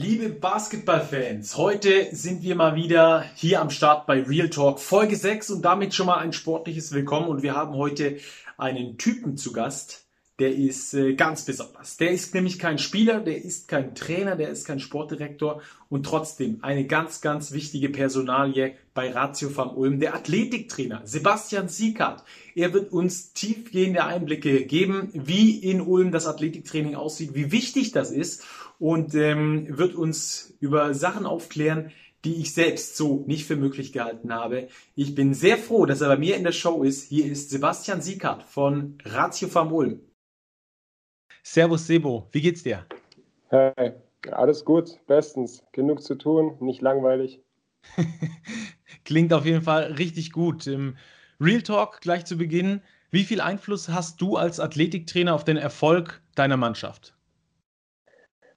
Liebe Basketballfans, heute sind wir mal wieder hier am Start bei Real Talk Folge 6 und damit schon mal ein sportliches Willkommen und wir haben heute einen Typen zu Gast, der ist äh, ganz besonders. Der ist nämlich kein Spieler, der ist kein Trainer, der ist kein Sportdirektor und trotzdem eine ganz, ganz wichtige Personalie bei Ratio Farm Ulm, der Athletiktrainer Sebastian Siekert. Er wird uns tiefgehende Einblicke geben, wie in Ulm das Athletiktraining aussieht, wie wichtig das ist und ähm, wird uns über Sachen aufklären, die ich selbst so nicht für möglich gehalten habe. Ich bin sehr froh, dass er bei mir in der Show ist. Hier ist Sebastian Siekert von Ratio Farm Ulm. Servus Sebo, wie geht's dir? Hey, alles gut, bestens. Genug zu tun, nicht langweilig. Klingt auf jeden Fall richtig gut. Im Real Talk gleich zu Beginn. Wie viel Einfluss hast du als Athletiktrainer auf den Erfolg deiner Mannschaft?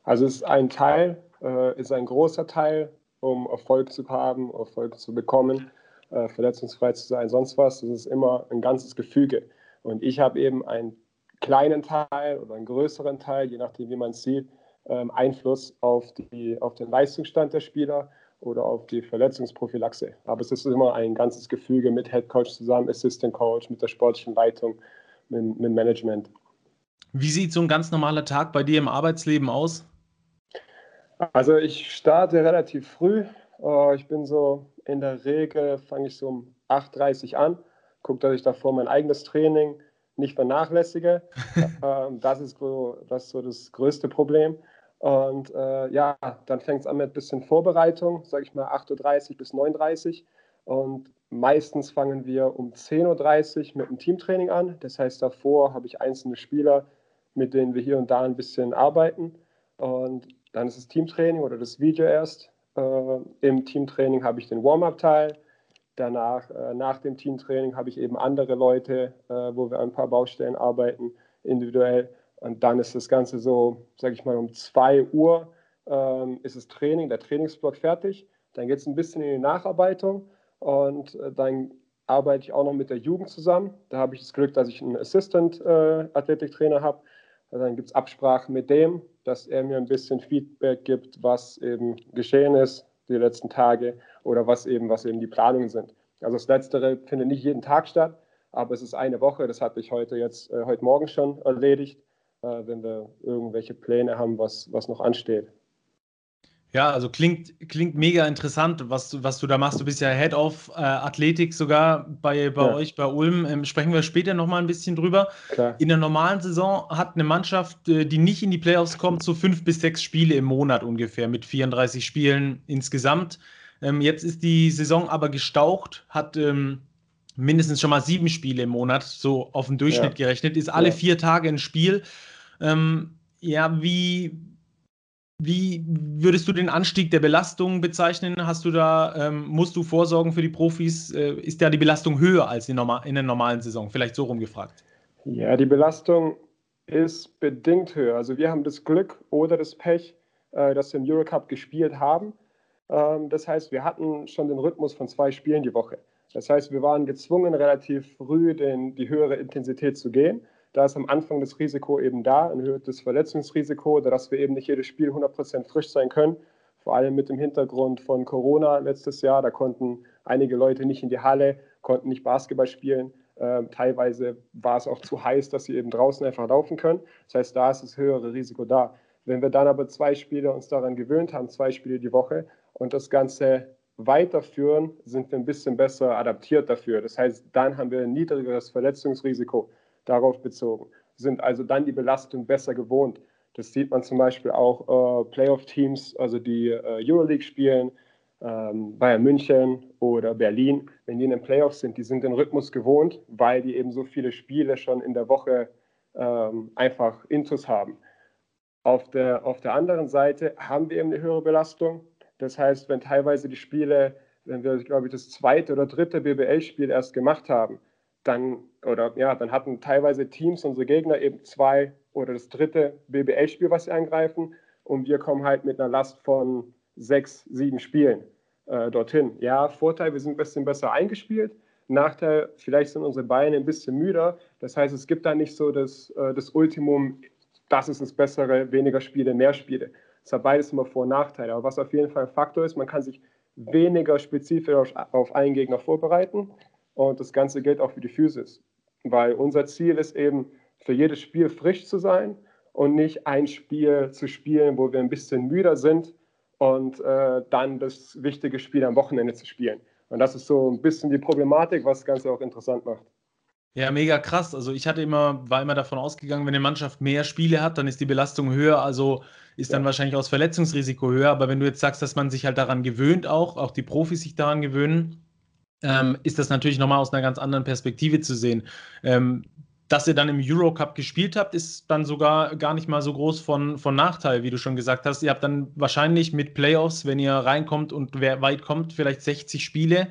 Also es ist ein Teil, äh, ist ein großer Teil, um Erfolg zu haben, Erfolg zu bekommen, äh, verletzungsfrei zu sein, sonst was. Das ist immer ein ganzes Gefüge. Und ich habe eben einen kleinen Teil oder einen größeren Teil, je nachdem, wie man es sieht, ähm, Einfluss auf, die, auf den Leistungsstand der Spieler oder auf die Verletzungsprophylaxe. Aber es ist immer ein ganzes Gefüge mit Head Coach zusammen, Assistant Coach, mit der sportlichen Leitung, mit, mit Management. Wie sieht so ein ganz normaler Tag bei dir im Arbeitsleben aus? Also ich starte relativ früh. Äh, ich bin so in der Regel, fange ich so um 8.30 Uhr an, gucke, dass ich davor mein eigenes Training nicht vernachlässige. Ähm, das, ist so, das ist so das größte Problem. Und äh, ja, dann fängt es an mit ein bisschen Vorbereitung, sage ich mal 8.30 Uhr bis 9.30 Uhr. Und meistens fangen wir um 10.30 Uhr mit dem Teamtraining an. Das heißt, davor habe ich einzelne Spieler, mit denen wir hier und da ein bisschen arbeiten. Und dann ist das Teamtraining oder das Video erst. Äh, Im Teamtraining habe ich den Warm-up-Teil. Danach, äh, nach dem Teamtraining, habe ich eben andere Leute, äh, wo wir an ein paar Baustellen arbeiten, individuell. Und dann ist das Ganze so, sage ich mal, um 2 Uhr ähm, ist das Training, der Trainingsblock fertig. Dann geht es ein bisschen in die Nacharbeitung und äh, dann arbeite ich auch noch mit der Jugend zusammen. Da habe ich das Glück, dass ich einen Assistant-Athletiktrainer äh, habe. Also dann gibt es Absprachen mit dem, dass er mir ein bisschen Feedback gibt, was eben geschehen ist die letzten Tage oder was eben, was eben die Planungen sind. Also das Letztere findet nicht jeden Tag statt, aber es ist eine Woche. Das hatte ich heute jetzt äh, heute Morgen schon erledigt, äh, wenn wir irgendwelche Pläne haben, was, was noch ansteht. Ja, also klingt, klingt mega interessant, was du, was du da machst. Du bist ja Head of äh, Athletik sogar bei, bei ja. euch, bei Ulm. Ähm, sprechen wir später nochmal ein bisschen drüber. Klar. In der normalen Saison hat eine Mannschaft, äh, die nicht in die Playoffs kommt, so fünf bis sechs Spiele im Monat ungefähr mit 34 Spielen insgesamt. Ähm, jetzt ist die Saison aber gestaucht, hat ähm, mindestens schon mal sieben Spiele im Monat, so auf den Durchschnitt ja. gerechnet, ist alle ja. vier Tage ein Spiel. Ähm, ja, wie, wie würdest du den Anstieg der Belastung bezeichnen? Hast du da, ähm, musst du vorsorgen für die Profis? Äh, ist da die Belastung höher als in, normal, in der normalen Saison? Vielleicht so rumgefragt. Ja, die Belastung ist bedingt höher. Also wir haben das Glück oder das Pech, äh, dass wir im Eurocup gespielt haben. Ähm, das heißt, wir hatten schon den Rhythmus von zwei Spielen die Woche. Das heißt, wir waren gezwungen, relativ früh den, die höhere Intensität zu gehen. Da ist am Anfang das Risiko eben da, ein erhöhtes Verletzungsrisiko, dass wir eben nicht jedes Spiel 100% frisch sein können. Vor allem mit dem Hintergrund von Corona letztes Jahr. Da konnten einige Leute nicht in die Halle, konnten nicht Basketball spielen. Ähm, teilweise war es auch zu heiß, dass sie eben draußen einfach laufen können. Das heißt, da ist das höhere Risiko da. Wenn wir dann aber zwei Spiele uns daran gewöhnt haben, zwei Spiele die Woche und das Ganze weiterführen, sind wir ein bisschen besser adaptiert dafür. Das heißt, dann haben wir ein niedrigeres Verletzungsrisiko darauf bezogen, sind also dann die Belastung besser gewohnt. Das sieht man zum Beispiel auch äh, Playoff-Teams, also die äh, Euroleague spielen, ähm, Bayern München oder Berlin, wenn die in den Playoffs sind, die sind den Rhythmus gewohnt, weil die eben so viele Spiele schon in der Woche ähm, einfach Intus haben. Auf der, auf der anderen Seite haben wir eben eine höhere Belastung. Das heißt, wenn teilweise die Spiele, wenn wir, glaube ich, das zweite oder dritte BBL-Spiel erst gemacht haben, dann, oder ja, dann hatten teilweise Teams, unsere Gegner eben zwei oder das dritte BBL-Spiel, was sie angreifen. Und wir kommen halt mit einer Last von sechs, sieben Spielen äh, dorthin. Ja, Vorteil, wir sind ein bisschen besser eingespielt. Nachteil, vielleicht sind unsere Beine ein bisschen müder. Das heißt, es gibt da nicht so das, äh, das Ultimum, das ist das Bessere, weniger Spiele, mehr Spiele. Es hat beides immer Vor- und Nachteile. Aber was auf jeden Fall ein Faktor ist, man kann sich weniger spezifisch auf einen Gegner vorbereiten. Und das Ganze gilt auch für die Physis. Weil unser Ziel ist eben, für jedes Spiel frisch zu sein und nicht ein Spiel zu spielen, wo wir ein bisschen müder sind und äh, dann das wichtige Spiel am Wochenende zu spielen. Und das ist so ein bisschen die Problematik, was das Ganze auch interessant macht. Ja, mega krass. Also ich hatte immer, war immer davon ausgegangen, wenn eine Mannschaft mehr Spiele hat, dann ist die Belastung höher, also ist dann wahrscheinlich auch das Verletzungsrisiko höher. Aber wenn du jetzt sagst, dass man sich halt daran gewöhnt, auch, auch die Profis sich daran gewöhnen, ähm, ist das natürlich nochmal aus einer ganz anderen Perspektive zu sehen. Ähm, dass ihr dann im Eurocup gespielt habt, ist dann sogar gar nicht mal so groß von, von Nachteil, wie du schon gesagt hast. Ihr habt dann wahrscheinlich mit Playoffs, wenn ihr reinkommt und wer weit kommt, vielleicht 60 Spiele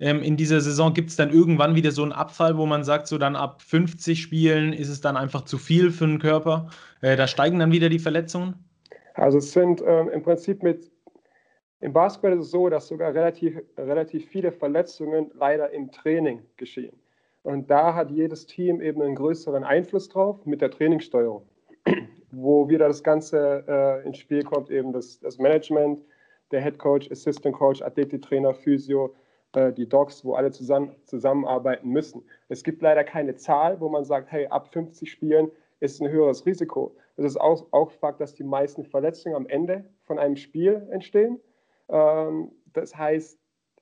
ähm, in dieser Saison. Gibt es dann irgendwann wieder so einen Abfall, wo man sagt, so dann ab 50 Spielen ist es dann einfach zu viel für den Körper? Äh, da steigen dann wieder die Verletzungen? Also es sind ähm, im Prinzip mit, im Basketball ist es so, dass sogar relativ, relativ viele Verletzungen leider im Training geschehen. Und da hat jedes Team eben einen größeren Einfluss drauf mit der Trainingssteuerung. Wo wieder das Ganze äh, ins Spiel kommt, eben das, das Management, der Head Coach, Assistant Coach, Athletiktrainer, Physio, äh, die Docs, wo alle zusammen, zusammenarbeiten müssen. Es gibt leider keine Zahl, wo man sagt, hey, ab 50 Spielen ist ein höheres Risiko. Es ist auch, auch Fakt, dass die meisten Verletzungen am Ende von einem Spiel entstehen. Ähm, das heißt,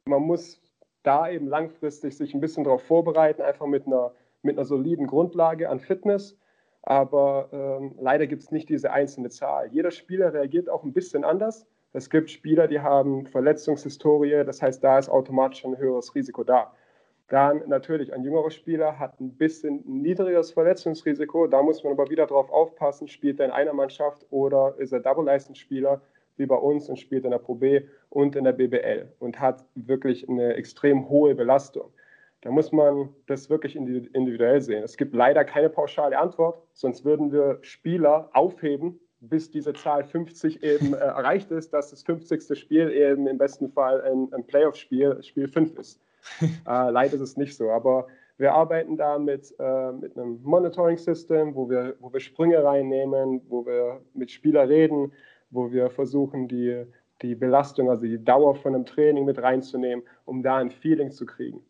man muss da eben langfristig sich ein bisschen darauf vorbereiten, einfach mit einer, mit einer soliden Grundlage an Fitness. Aber ähm, leider gibt es nicht diese einzelne Zahl. Jeder Spieler reagiert auch ein bisschen anders. Es gibt Spieler, die haben Verletzungshistorie, das heißt, da ist automatisch ein höheres Risiko da. Dann natürlich ein jüngerer Spieler hat ein bisschen niedrigeres Verletzungsrisiko. Da muss man aber wieder darauf aufpassen, spielt er in einer Mannschaft oder ist er Double-License-Spieler wie bei uns und spielt in der Pro B und in der BBL und hat wirklich eine extrem hohe Belastung. Da muss man das wirklich individuell sehen. Es gibt leider keine pauschale Antwort, sonst würden wir Spieler aufheben, bis diese Zahl 50 eben äh, erreicht ist, dass das 50. Spiel eben im besten Fall ein, ein Playoff-Spiel, Spiel 5 ist. äh, leider ist es nicht so, aber wir arbeiten da mit, äh, mit einem Monitoring-System, wo wir, wo wir Sprünge reinnehmen, wo wir mit Spielern reden, wo wir versuchen, die, die Belastung, also die Dauer von einem Training mit reinzunehmen, um da ein Feeling zu kriegen.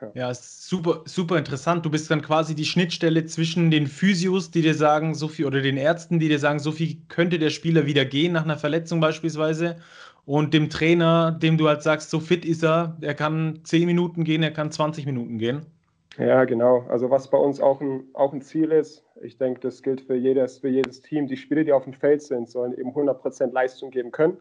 Ja. ja, super, super interessant. Du bist dann quasi die Schnittstelle zwischen den Physios, die dir sagen, so viel, oder den Ärzten, die dir sagen, so viel könnte der Spieler wieder gehen nach einer Verletzung beispielsweise, und dem Trainer, dem du halt sagst, so fit ist er, er kann 10 Minuten gehen, er kann 20 Minuten gehen. Ja, genau. Also was bei uns auch ein, auch ein Ziel ist, ich denke, das gilt für jedes, für jedes Team, die Spieler, die auf dem Feld sind, sollen eben 100% Leistung geben können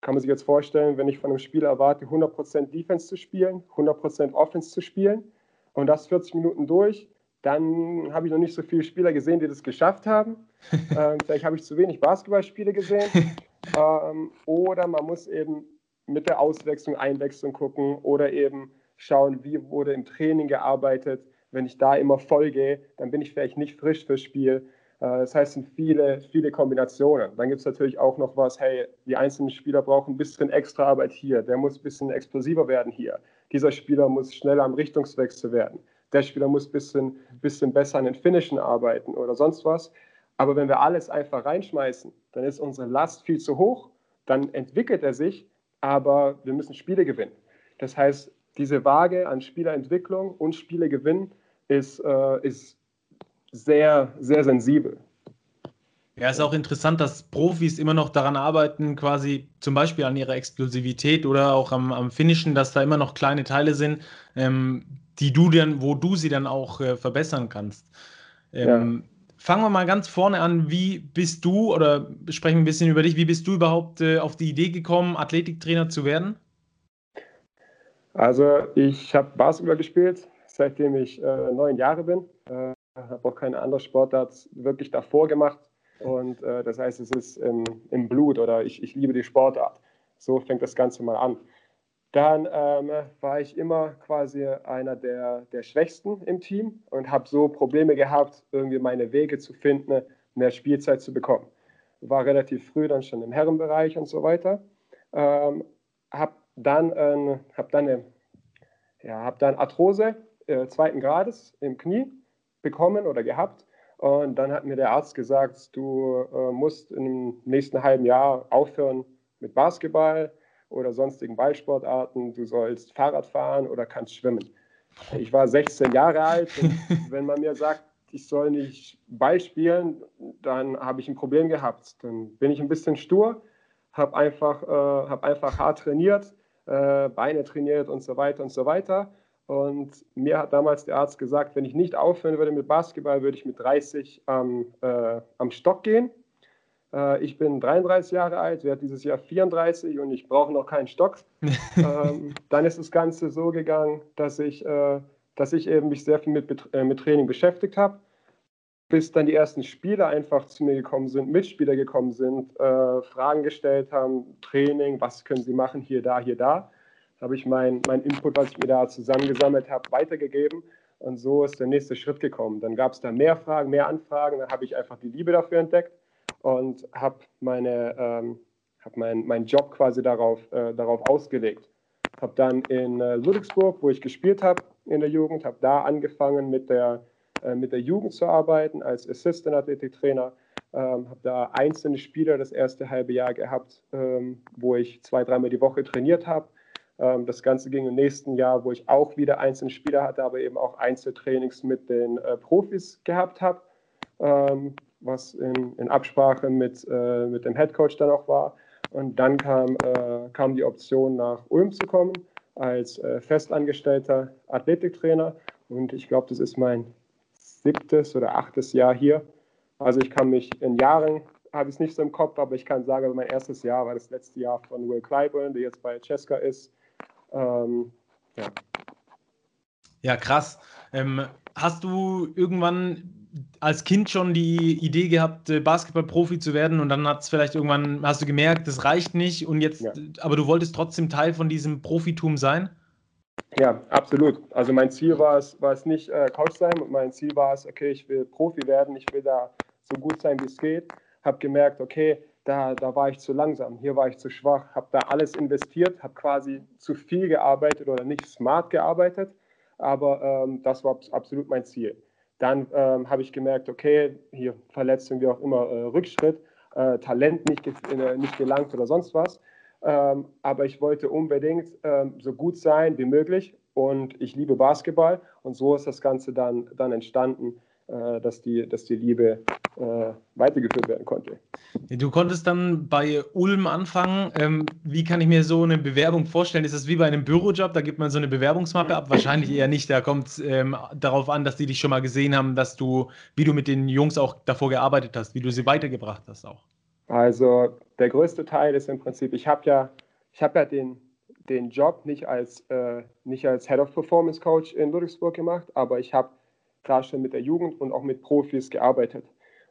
kann man sich jetzt vorstellen, wenn ich von einem Spieler erwarte, 100% Defense zu spielen, 100% Offense zu spielen und das 40 Minuten durch, dann habe ich noch nicht so viele Spieler gesehen, die das geschafft haben. ähm, vielleicht habe ich zu wenig Basketballspiele gesehen. ähm, oder man muss eben mit der Auswechslung, Einwechslung gucken oder eben schauen, wie wurde im Training gearbeitet. Wenn ich da immer voll gehe, dann bin ich vielleicht nicht frisch fürs Spiel. Äh, das heißt, es sind viele, viele Kombinationen. Dann gibt es natürlich auch noch was, hey, die einzelnen Spieler brauchen ein bisschen extra Arbeit hier, der muss ein bisschen explosiver werden hier. Dieser Spieler muss schneller am Richtungswechsel werden. Der Spieler muss ein bisschen, bisschen besser an den Finishen arbeiten oder sonst was. Aber wenn wir alles einfach reinschmeißen, dann ist unsere Last viel zu hoch, dann entwickelt er sich, aber wir müssen Spiele gewinnen. Das heißt, diese Waage an Spielerentwicklung und Spielegewinn ist, äh, ist sehr, sehr sensibel. Ja, ist auch interessant, dass Profis immer noch daran arbeiten, quasi zum Beispiel an ihrer Explosivität oder auch am, am Finishen, dass da immer noch kleine Teile sind, ähm, die du dann, wo du sie dann auch äh, verbessern kannst. Ähm, ja. Fangen wir mal ganz vorne an. Wie bist du, oder sprechen wir ein bisschen über dich, wie bist du überhaupt äh, auf die Idee gekommen, Athletiktrainer zu werden? Also, ich habe Basketball gespielt, seitdem ich äh, neun Jahre bin. Äh, habe auch keine andere Sportart wirklich davor gemacht. Und äh, das heißt, es ist im, im Blut oder ich, ich, liebe die Sportart. So fängt das Ganze mal an. Dann ähm, war ich immer quasi einer der, der Schwächsten im Team und habe so Probleme gehabt, irgendwie meine Wege zu finden, mehr Spielzeit zu bekommen. War relativ früh dann schon im Herrenbereich und so weiter. Ähm, habe dann, äh, hab dann, eine, ja, hab dann Arthrose äh, zweiten Grades im Knie bekommen oder gehabt Und dann hat mir der Arzt gesagt, du äh, musst im nächsten halben Jahr aufhören mit Basketball oder sonstigen Ballsportarten. Du sollst Fahrrad fahren oder kannst schwimmen. Ich war 16 Jahre alt und wenn man mir sagt, ich soll nicht Ball spielen, dann habe ich ein Problem gehabt. Dann bin ich ein bisschen stur, habe einfach, äh, hab einfach hart trainiert, äh, Beine trainiert und so weiter und so weiter. Und mir hat damals der Arzt gesagt, wenn ich nicht aufhören würde mit Basketball, würde ich mit 30 am, äh, am Stock gehen. Äh, ich bin 33 Jahre alt, werde dieses Jahr 34 und ich brauche noch keinen Stock. ähm, dann ist das Ganze so gegangen, dass ich, äh, dass ich eben mich sehr viel mit, äh, mit Training beschäftigt habe, bis dann die ersten Spieler einfach zu mir gekommen sind, Mitspieler gekommen sind, äh, Fragen gestellt haben, Training, was können sie machen, hier, da, hier, da. Da habe ich meinen mein Input, was ich mir da zusammengesammelt habe, weitergegeben. Und so ist der nächste Schritt gekommen. Dann gab es da mehr Fragen, mehr Anfragen. Dann habe ich einfach die Liebe dafür entdeckt und habe meine, ähm, hab mein, meinen Job quasi darauf, äh, darauf ausgelegt. Habe dann in äh, Ludwigsburg, wo ich gespielt habe in der Jugend, habe da angefangen mit der, mit der Jugend zu arbeiten als Assistant Athletiktrainer. Ähm, habe da einzelne Spieler das erste halbe Jahr gehabt, ähm, wo ich zwei, dreimal die Woche trainiert habe. Ähm, das Ganze ging im nächsten Jahr, wo ich auch wieder einzelne Spieler hatte, aber eben auch Einzeltrainings mit den äh, Profis gehabt habe. Ähm, was in, in Absprache mit, äh, mit dem Headcoach dann auch war. Und dann kam, äh, kam die Option, nach Ulm zu kommen als äh, festangestellter Athletiktrainer. Und ich glaube, das ist mein siebtes oder achtes Jahr hier. Also ich kann mich in Jahren, habe ich es nicht so im Kopf, aber ich kann sagen, also mein erstes Jahr war das letzte Jahr von Will Clyburn, der jetzt bei Cesca ist. Ähm, ja. ja, krass. Ähm, hast du irgendwann als Kind schon die Idee gehabt, äh, Basketballprofi zu werden und dann hat es vielleicht irgendwann, hast du gemerkt, das reicht nicht und jetzt, ja. aber du wolltest trotzdem Teil von diesem Profitum sein? Ja, absolut. Also mein Ziel war es, war es nicht äh, Coach sein, mein Ziel war es, okay, ich will Profi werden, ich will da so gut sein, wie es geht. Habe gemerkt, okay, da, da war ich zu langsam, hier war ich zu schwach, habe da alles investiert, habe quasi zu viel gearbeitet oder nicht smart gearbeitet, aber ähm, das war absolut mein Ziel. Dann ähm, habe ich gemerkt, okay, hier Verletzung, wie auch immer, äh, Rückschritt, äh, Talent nicht, äh, nicht gelangt oder sonst was. Ähm, aber ich wollte unbedingt ähm, so gut sein wie möglich und ich liebe Basketball und so ist das Ganze dann, dann entstanden, äh, dass, die, dass die Liebe äh, weitergeführt werden konnte. Du konntest dann bei Ulm anfangen. Ähm, wie kann ich mir so eine Bewerbung vorstellen? Ist das wie bei einem Bürojob? Da gibt man so eine Bewerbungsmappe ab? Wahrscheinlich eher nicht. Da kommt es ähm, darauf an, dass die dich schon mal gesehen haben, dass du, wie du mit den Jungs auch davor gearbeitet hast, wie du sie weitergebracht hast auch. Also der größte Teil ist im Prinzip, ich habe ja, ich habe ja den, den Job nicht als, äh, nicht als Head of Performance Coach in Ludwigsburg gemacht, aber ich habe da schon mit der Jugend und auch mit Profis gearbeitet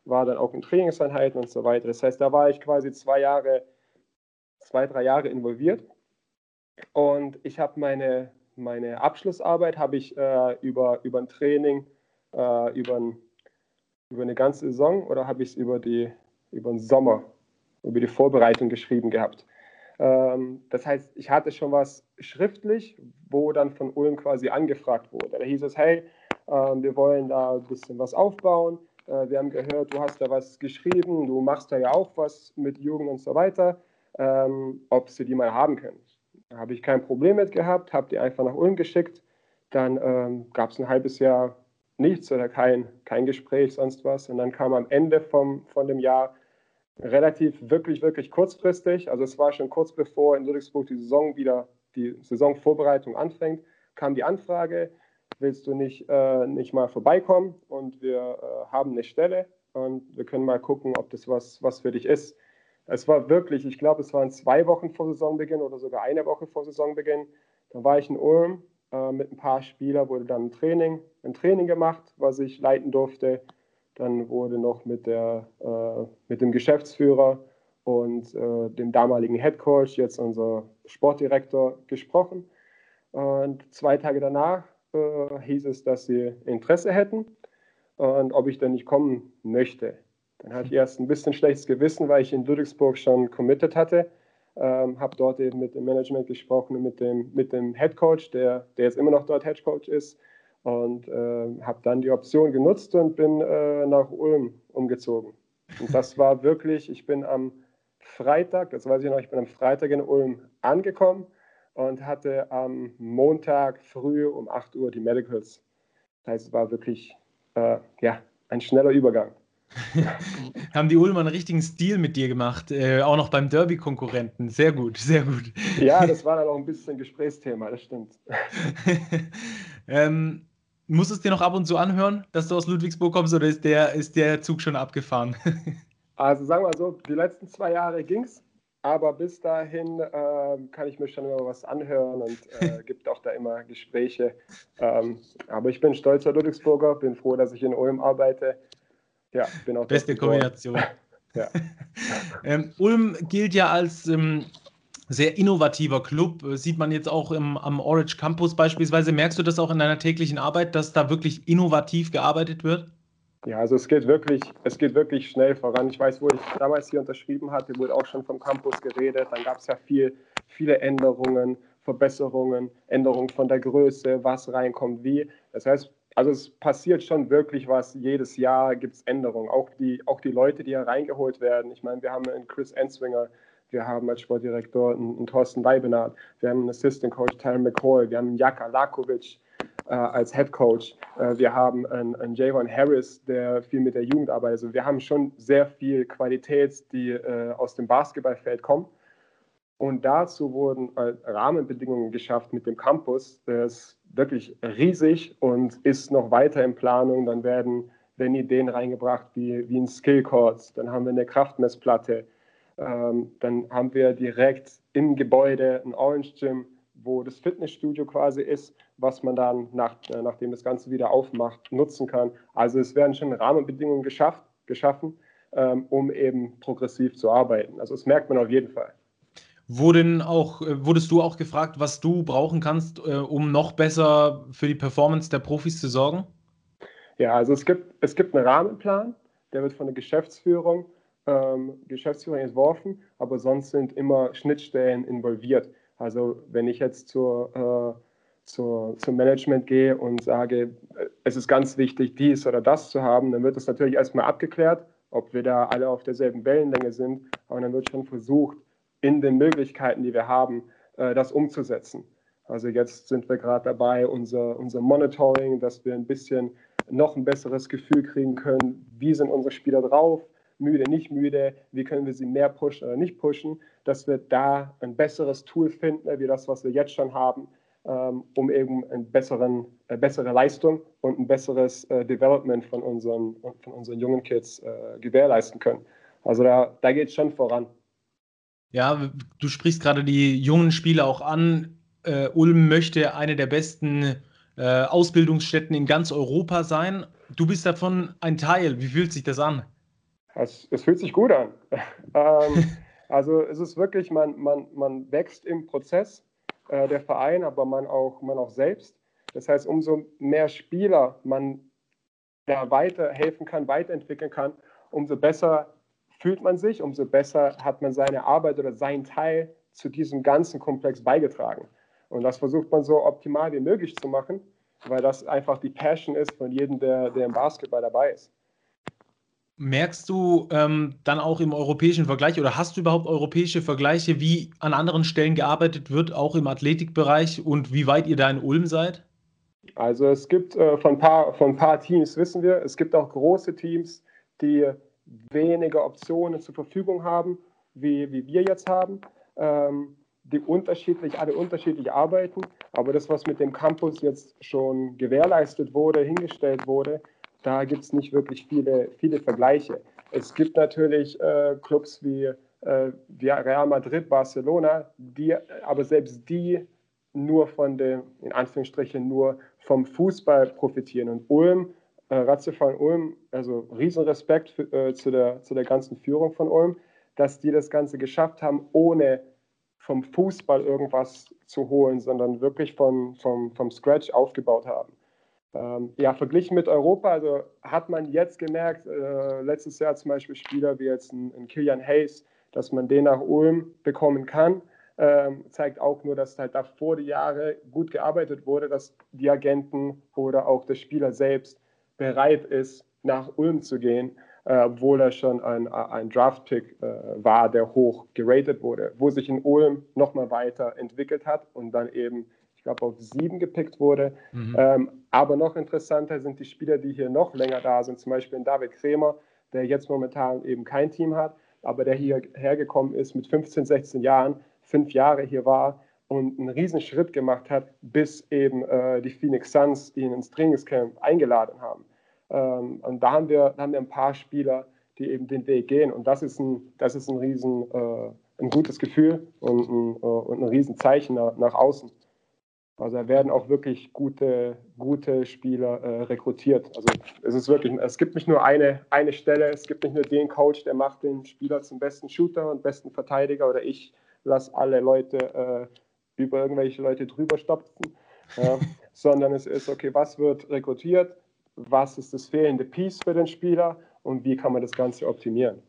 war dann auch in Trainingseinheiten und so weiter. Das heißt, da war ich quasi zwei Jahre, zwei, drei Jahre involviert. Und ich habe meine, meine Abschlussarbeit habe ich äh, über, über ein Training, äh, über, ein, über eine ganze Saison oder habe ich es über, über den Sommer, über die Vorbereitung geschrieben gehabt. Ähm, das heißt, ich hatte schon was schriftlich, wo dann von Ulm quasi angefragt wurde. Da hieß es, hey, äh, wir wollen da ein bisschen was aufbauen äh, wir haben gehört, du hast da was geschrieben, du machst da ja auch was mit Jugend und so weiter, ähm, ob sie die mal haben können. Da habe ich kein Problem mit gehabt, habe die einfach nach Ulm geschickt. Dann ähm, gab es ein halbes Jahr nichts oder kein, kein Gespräch, sonst was. Und dann kam am Ende vom, von dem Jahr relativ, wirklich, wirklich kurzfristig, also es war schon kurz bevor in Ludwigsburg die Saison wieder, die Saisonvorbereitung anfängt, kam die Anfrage, willst du nicht, äh, nicht mal vorbeikommen und wir äh, haben eine Stelle und wir können mal gucken, ob das was, was für dich ist. Es war wirklich, ich glaube, es waren zwei Wochen vor Saisonbeginn oder sogar eine Woche vor Saisonbeginn. Da war ich in Ulm äh, mit ein paar Spielern, wurde dann ein Training, ein Training gemacht, was ich leiten durfte. Dann wurde noch mit, der, äh, mit dem Geschäftsführer und äh, dem damaligen Head Coach, jetzt unser Sportdirektor, gesprochen. Und zwei Tage danach äh, hieß es, dass sie Interesse hätten und ob ich denn nicht kommen möchte. Dann hatte ich erst ein bisschen schlechtes Gewissen, weil ich in Ludwigsburg schon committed hatte. Ähm, habe dort eben mit dem Management gesprochen, mit dem, mit dem Head Coach, der, der jetzt immer noch dort Head Coach ist. Und äh, habe dann die Option genutzt und bin äh, nach Ulm umgezogen. Und das war wirklich, ich bin am Freitag, das weiß ich noch, ich bin am Freitag in Ulm angekommen und hatte am Montag früh um 8 Uhr die Medicals. Das heißt, es war wirklich äh, ja, ein schneller Übergang. Haben die Ulmer einen richtigen Stil mit dir gemacht, äh, auch noch beim Derby-Konkurrenten. Sehr gut, sehr gut. Ja, das war dann auch ein bisschen Gesprächsthema, das stimmt. ähm, musst du es dir noch ab und zu anhören, dass du aus Ludwigsburg kommst oder ist der, ist der Zug schon abgefahren? also sagen wir so, die letzten zwei Jahre ging es, aber bis dahin äh, kann ich mir schon immer was anhören und äh, gibt auch da immer Gespräche. Ähm, aber ich bin stolzer Ludwigsburger, bin froh, dass ich in Ulm arbeite. Ja, bin auch Beste Kombination. ja. ähm, Ulm gilt ja als ähm, sehr innovativer Club. Äh, sieht man jetzt auch im, am Orange Campus beispielsweise. Merkst du das auch in deiner täglichen Arbeit, dass da wirklich innovativ gearbeitet wird? Ja, also es geht wirklich, es geht wirklich schnell voran. Ich weiß, wo ich damals hier unterschrieben hatte, wurde auch schon vom Campus geredet. Dann gab es ja viel, viele Änderungen, Verbesserungen, Änderungen von der Größe, was reinkommt, wie. Das heißt, also es passiert schon wirklich was. Jedes Jahr gibt es Änderungen. Auch die, auch die Leute, die hier reingeholt werden. Ich meine, wir haben einen Chris Enswinger, wir haben als Sportdirektor einen, einen Thorsten Leibenhardt, wir haben einen Assistant Coach, Tyron McCoy, wir haben einen Jaka Lakovic äh, als Head Coach, äh, wir haben einen, einen Javon Harris, der viel mit der Jugend arbeitet. Also wir haben schon sehr viel Qualität, die äh, aus dem Basketballfeld kommt. Und dazu wurden äh, Rahmenbedingungen geschafft mit dem Campus. Der ist wirklich riesig und ist noch weiter in Planung. Dann werden, werden Ideen reingebracht wie, wie ein Skillcourt. Dann haben wir eine Kraftmessplatte ähm, dann haben wir direkt im Gebäude ein Orange Gym, wo das Fitnessstudio quasi ist, was man dann, nach, äh, nachdem das Ganze wieder aufmacht, nutzen kann. Also es werden schon Rahmenbedingungen geschafft, geschaffen, ähm, um eben progressiv zu arbeiten. Also das merkt man auf jeden Fall. Wurden auch, äh, wurdest du auch gefragt, was du brauchen kannst, äh, um noch besser für die Performance der Profis zu sorgen? Ja, also es gibt, es gibt einen Rahmenplan, der wird von der Geschäftsführung ähm, Geschäftsführer entworfen, aber sonst sind immer Schnittstellen involviert. Also wenn ich jetzt zur, äh, zur, zum Management gehe und sage, äh, es ist ganz wichtig, dies oder das zu haben, dann wird das natürlich erstmal abgeklärt, ob wir da alle auf derselben Wellenlänge sind. Aber dann wird schon versucht, in den Möglichkeiten, die wir haben, äh, das umzusetzen. Also jetzt sind wir gerade dabei, unser, unser Monitoring, dass wir ein bisschen noch ein besseres Gefühl kriegen können, wie sind unsere Spieler drauf, müde, nicht müde, wie können wir sie mehr pushen oder nicht pushen, dass wir da ein besseres Tool finden, wie das, was wir jetzt schon haben, ähm, um eben eine äh, bessere Leistung und ein besseres äh, Development von unseren, von unseren jungen Kids äh, gewährleisten können. Also da, da geht es schon voran. Ja, du sprichst gerade die jungen Spieler auch an. Uh, Ulm möchte eine der besten uh, Ausbildungsstätten in ganz Europa sein. Du bist davon ein Teil. Wie fühlt sich das an? Es, es fühlt sich gut an. ähm, also es ist wirklich, man, man, man wächst im Prozess, äh, der Verein, aber man auch, man auch selbst. Das heißt, umso mehr Spieler man da weiterhelfen kann, weiterentwickeln kann, umso besser fühlt man sich, umso besser hat man seine Arbeit oder seinen Teil zu diesem ganzen Komplex beigetragen. Und das versucht man so optimal wie möglich zu machen, weil das einfach die Passion ist von jedem, der, der im Basketball dabei ist. Merkst du ähm, dann auch im europäischen Vergleich oder hast du überhaupt europäische Vergleiche, wie an anderen Stellen gearbeitet wird, auch im Athletikbereich und wie weit ihr da in Ulm seid? Also es gibt äh, von, paar, von ein paar Teams, wissen wir, es gibt auch große Teams, die weniger Optionen zur Verfügung haben, wie, wie wir jetzt haben, ähm, die unterschiedlich, alle unterschiedlich arbeiten. Aber das, was mit dem Campus jetzt schon gewährleistet wurde, hingestellt wurde, da gibt es nicht wirklich viele, viele Vergleiche. Es gibt natürlich äh, Clubs wie, äh, wie Real Madrid, Barcelona, die, aber selbst die nur von dem, in Anführungsstrichen, nur vom Fußball profitieren. Und Ulm, äh, Ratzefahren Ulm, also Riesenrespekt für, äh, zu, der, zu der ganzen Führung von Ulm, dass die das Ganze geschafft haben, ohne vom Fußball irgendwas zu holen, sondern wirklich von, vom, vom Scratch aufgebaut haben. Ähm, ja, verglichen mit Europa, also hat man jetzt gemerkt, äh, letztes Jahr zum Beispiel Spieler wie jetzt ein, ein Kilian Hayes, dass man den nach Ulm bekommen kann. ähm, zeigt auch nur, dass halt davor die Jahre gut gearbeitet wurde, dass die Agenten oder auch der Spieler selbst bereit ist, nach Ulm zu gehen, äh, obwohl er schon ein, ein Draft-Pick äh, war, der hoch geratet wurde, wo sich in Ulm nochmal weiter entwickelt hat und dann eben, glaube, auf sieben gepickt wurde. Mhm. Ähm, aber noch interessanter sind die Spieler, die hier noch länger da sind, zum Beispiel David Kremer, der jetzt momentan eben kein Team hat, aber der hierher gekommen ist mit 15, 16 Jahren, fünf Jahre hier war und einen riesen Schritt gemacht hat, bis eben äh, die Phoenix Suns ihn ins Trainingscamp eingeladen haben. Ähm, und da haben, wir, da haben wir ein paar Spieler, die eben den Weg gehen. Und das ist ein, das ist ein riesen, äh, ein gutes Gefühl und ein, äh, und ein Riesenzeichen nach, nach außen. Also da werden auch wirklich gute, gute Spieler äh, rekrutiert. Also es ist wirklich, es gibt nicht nur eine, eine Stelle, es gibt nicht nur den Coach, der macht den Spieler zum besten Shooter und besten Verteidiger oder ich lasse alle Leute äh, über irgendwelche Leute drüber stopfen, äh, sondern es ist, okay, was wird rekrutiert, was ist das fehlende Piece für den Spieler und wie kann man das Ganze optimieren.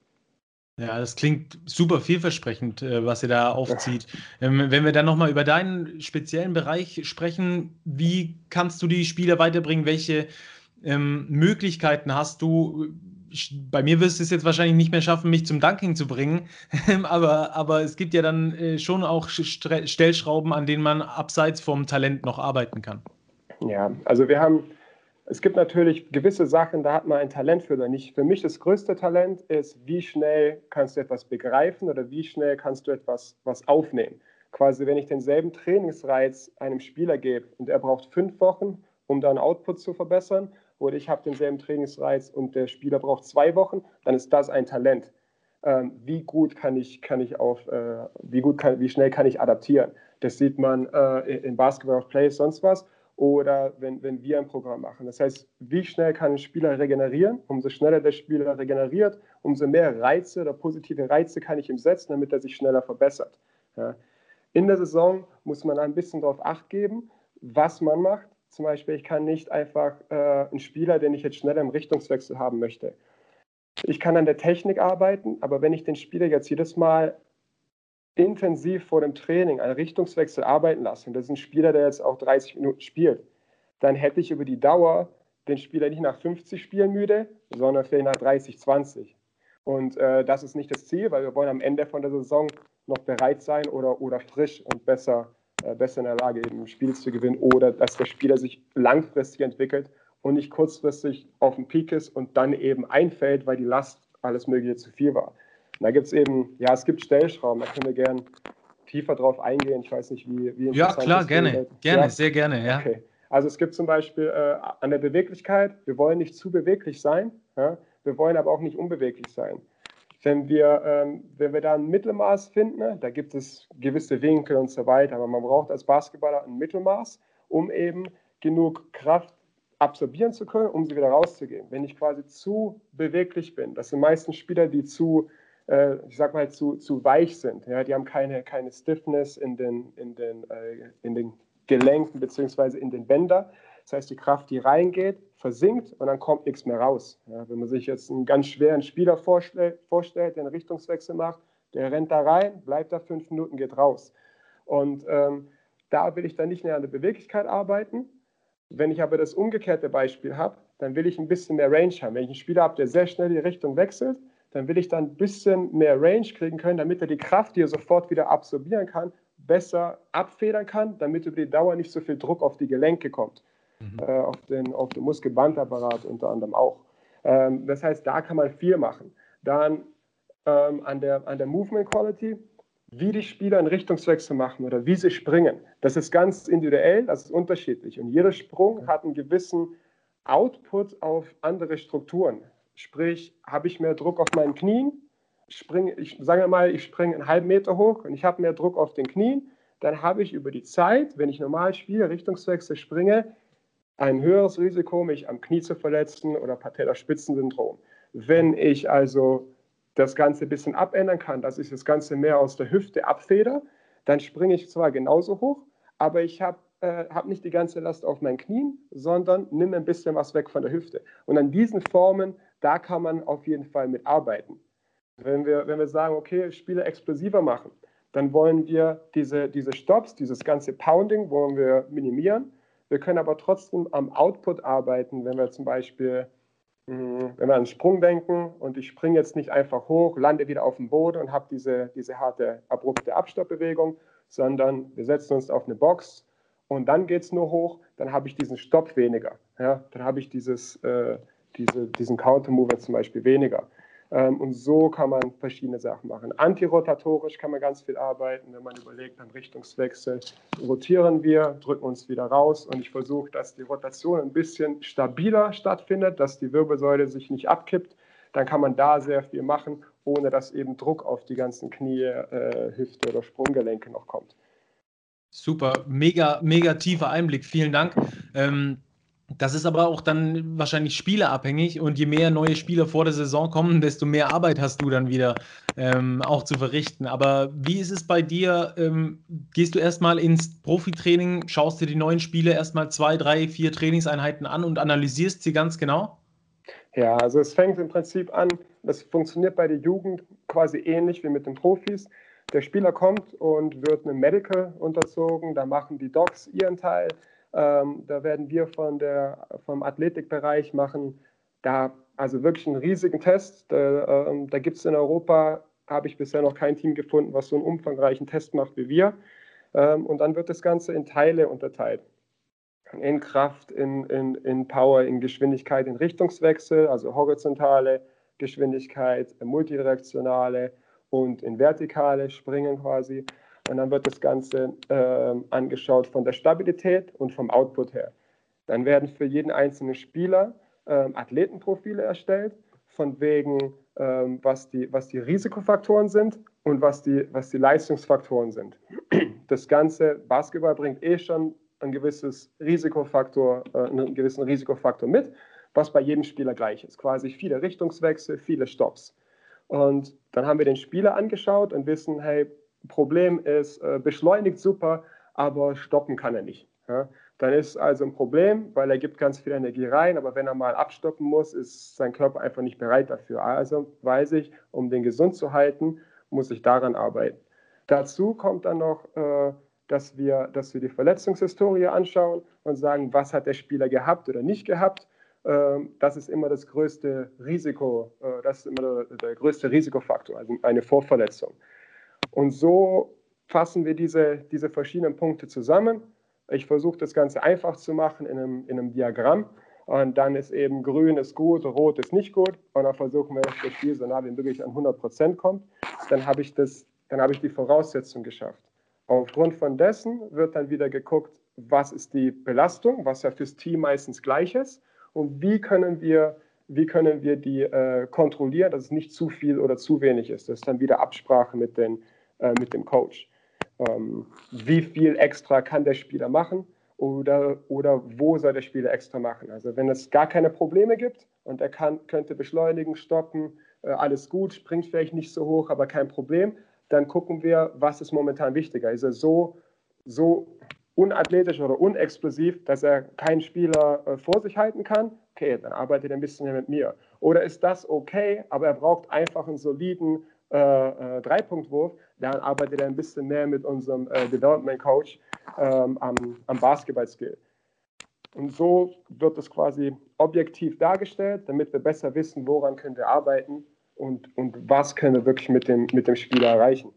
Ja, das klingt super vielversprechend, äh, was ihr da aufzieht. Ähm, wenn wir dann nochmal über deinen speziellen Bereich sprechen, wie kannst du die Spieler weiterbringen? Welche ähm, Möglichkeiten hast du? Bei mir wirst du es jetzt wahrscheinlich nicht mehr schaffen, mich zum Dunking zu bringen, aber, aber es gibt ja dann äh, schon auch Stellschrauben, an denen man abseits vom Talent noch arbeiten kann. Ja, also wir haben es gibt natürlich gewisse Sachen, da hat man ein Talent für oder nicht. Für mich das größte Talent ist, wie schnell kannst du etwas begreifen oder wie schnell kannst du etwas was aufnehmen. Quasi, wenn ich denselben Trainingsreiz einem Spieler gebe und er braucht fünf Wochen, um dann Output zu verbessern, oder ich habe denselben Trainingsreiz und der Spieler braucht zwei Wochen, dann ist das ein Talent. Ähm, wie gut kann ich, kann ich auf, äh, wie gut kann, wie schnell kann ich adaptieren? Das sieht man äh, in Basketball of Play, sonst was oder wenn, wenn wir ein Programm machen. Das heißt, wie schnell kann ein Spieler regenerieren? Umso schneller der Spieler regeneriert, umso mehr Reize oder positive Reize kann ich ihm setzen, damit er sich schneller verbessert. Ja. In der Saison muss man ein bisschen darauf acht geben, was man macht. Zum Beispiel, ich kann nicht einfach äh, einen Spieler, den ich jetzt schneller im Richtungswechsel haben möchte. Ich kann an der Technik arbeiten, aber wenn ich den Spieler jetzt jedes Mal intensiv vor dem Training einen Richtungswechsel arbeiten lassen, das ist ein Spieler, der jetzt auch 30 Minuten spielt, dann hätte ich über die Dauer den Spieler nicht nach 50 Spielen müde, sondern vielleicht nach 30, 20. Und äh, das ist nicht das Ziel, weil wir wollen am Ende von der Saison noch bereit sein oder, oder frisch und besser, äh, besser in der Lage, eben Spiel zu gewinnen oder dass der Spieler sich langfristig entwickelt und nicht kurzfristig auf dem Peak ist und dann eben einfällt, weil die Last alles Mögliche zu viel war. Und da gibt es eben, ja, es gibt Stellschrauben, da können wir gerne tiefer drauf eingehen. Ich weiß nicht, wie, wie Ja, klar, gerne, gerne, ja. sehr gerne, ja. Okay. Also es gibt zum Beispiel äh, an der Beweglichkeit, wir wollen nicht zu beweglich sein, ja? wir wollen aber auch nicht unbeweglich sein. Wenn wir, ähm, wenn wir da ein Mittelmaß finden, da gibt es gewisse Winkel und so weiter, aber man braucht als Basketballer ein Mittelmaß, um eben genug Kraft absorbieren zu können, um sie wieder rauszugeben. Wenn ich quasi zu beweglich bin, das sind meistens Spieler, die zu äh, ich sag mal, zu, zu weich sind. Ja? Die haben keine, keine Stiffness in den, in den, äh, in den Gelenken bzw. in den Bändern. Das heißt, die Kraft, die reingeht, versinkt und dann kommt nichts mehr raus. Ja? Wenn man sich jetzt einen ganz schweren Spieler vorstellt, vorstellt, der einen Richtungswechsel macht, der rennt da rein, bleibt da fünf Minuten, geht raus. Und ähm, da will ich dann nicht mehr an der Beweglichkeit arbeiten. Wenn ich aber das umgekehrte Beispiel habe, dann will ich ein bisschen mehr Range haben. Wenn ich einen Spieler habe, der sehr schnell die Richtung wechselt, dann will ich dann ein bisschen mehr Range kriegen können, damit er die Kraft, die er sofort wieder absorbieren kann, besser abfedern kann, damit über die Dauer nicht so viel Druck auf die Gelenke kommt, mhm. äh, auf, den, auf den Muskelbandapparat unter anderem auch. Ähm, das heißt, da kann man viel machen. Dann ähm, an, der, an der Movement Quality, wie die Spieler einen Richtungswechsel machen oder wie sie springen, das ist ganz individuell, das ist unterschiedlich. Und jeder Sprung hat einen gewissen Output auf andere Strukturen. Sprich, habe ich mehr Druck auf meinen Knien, springe, ich sage mal, ich springe einen halben Meter hoch und ich habe mehr Druck auf den Knien, dann habe ich über die Zeit, wenn ich normal spiele, Richtungswechsel springe, ein höheres Risiko, mich am Knie zu verletzen oder Patellaspitzensyndrom. Wenn ich also das Ganze ein bisschen abändern kann, dass ich das Ganze mehr aus der Hüfte abfeder, dann springe ich zwar genauso hoch, aber ich habe äh, hab nicht die ganze Last auf meinen Knien, sondern nimm ein bisschen was weg von der Hüfte. Und an diesen Formen da kann man auf jeden Fall mit arbeiten. Wenn wir, wenn wir sagen, okay, Spiele explosiver machen, dann wollen wir diese, diese Stops, dieses ganze Pounding wollen wir minimieren. Wir können aber trotzdem am Output arbeiten, wenn wir zum Beispiel, hm, wenn wir an Sprung denken und ich springe jetzt nicht einfach hoch, lande wieder auf dem Boden und habe diese, diese harte, abrupte Abstoppbewegung, sondern wir setzen uns auf eine Box und dann geht es nur hoch, dann habe ich diesen Stopp weniger. Ja? Dann habe ich dieses, äh, diese, diesen Counter-Mover zum Beispiel weniger. Ähm, und so kann man verschiedene Sachen machen. Antirotatorisch kann man ganz viel arbeiten, wenn man überlegt, am Richtungswechsel rotieren wir, drücken uns wieder raus und ich versuche, dass die Rotation ein bisschen stabiler stattfindet, dass die Wirbelsäule sich nicht abkippt. Dann kann man da sehr viel machen, ohne dass eben Druck auf die ganzen Knie, äh, Hüfte oder Sprunggelenke noch kommt. Super, mega, mega tiefer Einblick. Vielen Dank. Ähm das ist aber auch dann wahrscheinlich spielerabhängig und je mehr neue Spieler vor der Saison kommen, desto mehr Arbeit hast du dann wieder ähm, auch zu verrichten. Aber wie ist es bei dir? Ähm, gehst du erstmal ins Profitraining, schaust dir die neuen Spiele erstmal zwei, drei, vier Trainingseinheiten an und analysierst sie ganz genau? Ja, also es fängt im Prinzip an, das funktioniert bei der Jugend quasi ähnlich wie mit den Profis. Der Spieler kommt und wird einem Medical unterzogen, da machen die Docs ihren Teil ähm, da werden wir von der, vom Athletikbereich machen da also wirklich einen riesigen Test. Da, ähm, da gibt es in Europa, habe ich bisher noch kein Team gefunden, was so einen umfangreichen Test macht wie wir. Ähm, und dann wird das Ganze in Teile unterteilt. In Kraft, in, in, in Power, in Geschwindigkeit, in Richtungswechsel, also horizontale Geschwindigkeit, multidirektionale und in vertikale Springen quasi. Und dann wird das Ganze äh, angeschaut von der Stabilität und vom Output her. Dann werden für jeden einzelnen Spieler äh, Athletenprofile erstellt, von wegen, äh, was, die, was die Risikofaktoren sind und was die, was die Leistungsfaktoren sind. Das ganze Basketball bringt eh schon ein gewisses Risikofaktor, äh, einen gewissen Risikofaktor mit, was bei jedem Spieler gleich ist. Quasi viele Richtungswechsel, viele Stops. Und dann haben wir den Spieler angeschaut und wissen, hey, Problem ist, äh, beschleunigt super, aber stoppen kann er nicht. Ja? Dann ist also ein Problem, weil er gibt ganz viel Energie rein, aber wenn er mal abstoppen muss, ist sein Körper einfach nicht bereit dafür. Also weiß ich, um den gesund zu halten, muss ich daran arbeiten. Dazu kommt dann noch, äh, dass, wir, dass wir die Verletzungshistorie anschauen und sagen, was hat der Spieler gehabt oder nicht gehabt. Ähm, das ist immer das größte Risiko, äh, das ist immer der, der größte Risikofaktor, also eine Vorverletzung. Und so fassen wir diese, diese verschiedenen Punkte zusammen. Ich versuche das Ganze einfach zu machen in einem, in einem Diagramm. Und dann ist eben grün ist gut, rot ist nicht gut. Und dann versuchen wir, dass das Spiel so nah wie möglich an 100 Prozent kommt. Dann habe ich, hab ich die Voraussetzung geschafft. Aufgrund von dessen wird dann wieder geguckt, was ist die Belastung, was ja fürs Team meistens gleich ist. Und wie können wir, wie können wir die äh, kontrollieren, dass es nicht zu viel oder zu wenig ist. Das ist dann wieder Absprache mit den, äh, mit dem Coach. Ähm, wie viel extra kann der Spieler machen oder, oder wo soll der Spieler extra machen? Also wenn es gar keine Probleme gibt und er kann, könnte beschleunigen, stoppen, äh, alles gut, springt vielleicht nicht so hoch, aber kein Problem, dann gucken wir, was ist momentan wichtiger. Ist er so, so unathletisch oder unexplosiv, dass er keinen Spieler äh, vor sich halten kann? Okay, dann arbeitet er ein bisschen mehr mit mir. Oder ist das okay, aber er braucht einfach einen soliden äh, äh, Dreipunktwurf, dann arbeitet er ein bisschen mehr mit unserem äh, Development Coach ähm, am, am Basketball-Skill. Und so wird es quasi objektiv dargestellt, damit wir besser wissen, woran können wir arbeiten und, und was können wir wirklich mit dem, mit dem Spieler erreichen.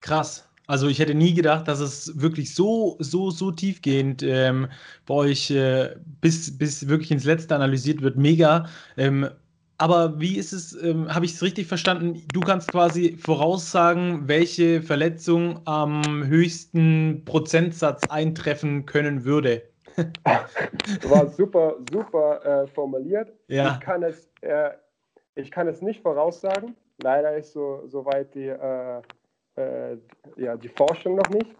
Krass. Also ich hätte nie gedacht, dass es wirklich so, so, so tiefgehend ähm, bei euch äh, bis, bis wirklich ins Letzte analysiert wird. Mega. Ähm, aber wie ist es, ähm, habe ich es richtig verstanden? Du kannst quasi voraussagen, welche Verletzung am höchsten Prozentsatz eintreffen können würde. War super, super äh, formuliert. Ja. Ich, kann es, äh, ich kann es nicht voraussagen. Leider ist so, so weit die, äh, äh ja, die Forschung noch nicht.